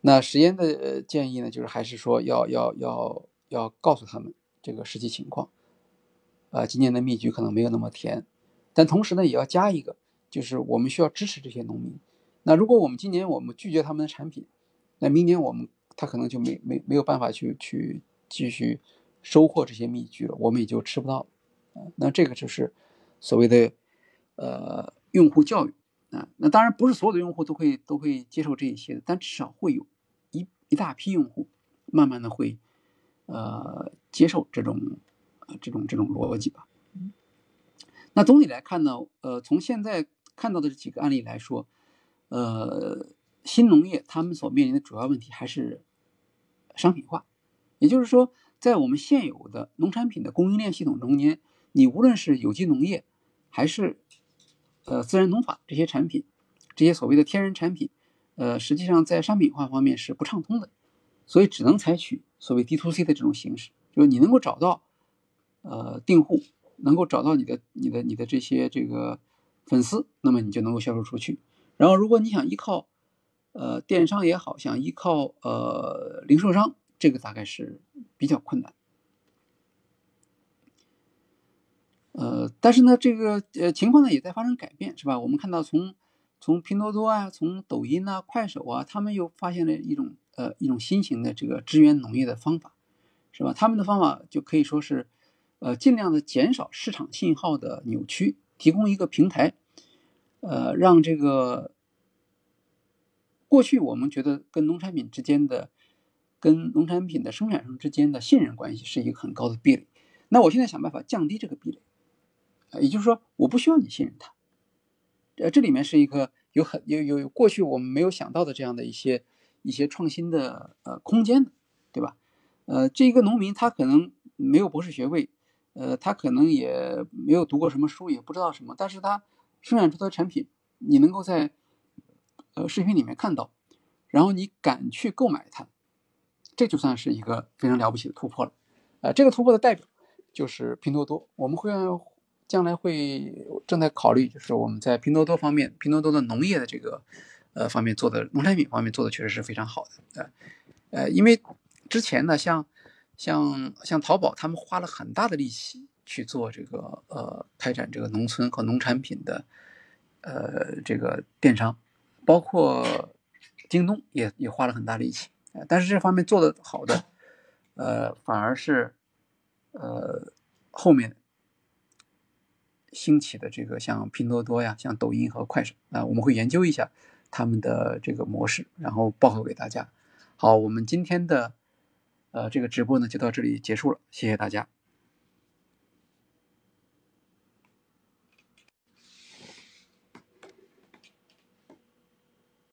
那实验的建议呢，就是还是说要要要要告诉他们这个实际情况，啊，今年的蜜橘可能没有那么甜，但同时呢，也要加一个，就是我们需要支持这些农民。那如果我们今年我们拒绝他们的产品，那明年我们他可能就没没没有办法去去继续收获这些蜜橘了，我们也就吃不到了。那这个就是所谓的呃用户教育。啊，那当然不是所有的用户都会都会接受这一些的，但至少会有一一大批用户慢慢的会呃接受这种呃这种这种逻辑吧。那总体来看呢，呃，从现在看到的这几个案例来说，呃，新农业他们所面临的主要问题还是商品化，也就是说，在我们现有的农产品的供应链系统中间，你无论是有机农业还是呃，自然农法这些产品，这些所谓的天然产品，呃，实际上在商品化方面是不畅通的，所以只能采取所谓 D to C 的这种形式，就是你能够找到呃订户，能够找到你的、你的、你的这些这个粉丝，那么你就能够销售出去。然后，如果你想依靠呃电商也好，想依靠呃零售商，这个大概是比较困难。呃，但是呢，这个呃情况呢也在发生改变，是吧？我们看到从从拼多多啊，从抖音啊、快手啊，他们又发现了一种呃一种新型的这个支援农业的方法，是吧？他们的方法就可以说是，呃，尽量的减少市场信号的扭曲，提供一个平台，呃，让这个过去我们觉得跟农产品之间的、跟农产品的生产商之间的信任关系是一个很高的壁垒，那我现在想办法降低这个壁垒。也就是说，我不需要你信任他。呃，这里面是一个有很有有有过去我们没有想到的这样的一些一些创新的呃空间的，对吧？呃，这一个农民他可能没有博士学位，呃，他可能也没有读过什么书，也不知道什么，但是他生产出的产品，你能够在呃视频里面看到，然后你敢去购买它，这就算是一个非常了不起的突破了。呃，这个突破的代表就是拼多多，我们会将来会正在考虑，就是我们在拼多多方面，拼多多的农业的这个呃方面做的农产品方面做的确实是非常好的，呃呃，因为之前呢，像像像淘宝，他们花了很大的力气去做这个呃开展这个农村和农产品的呃这个电商，包括京东也也花了很大力气，但是这方面做的好的，呃，反而是呃后面。兴起的这个像拼多多呀，像抖音和快手啊，我们会研究一下他们的这个模式，然后报告给大家。好，我们今天的呃这个直播呢就到这里结束了，谢谢大家。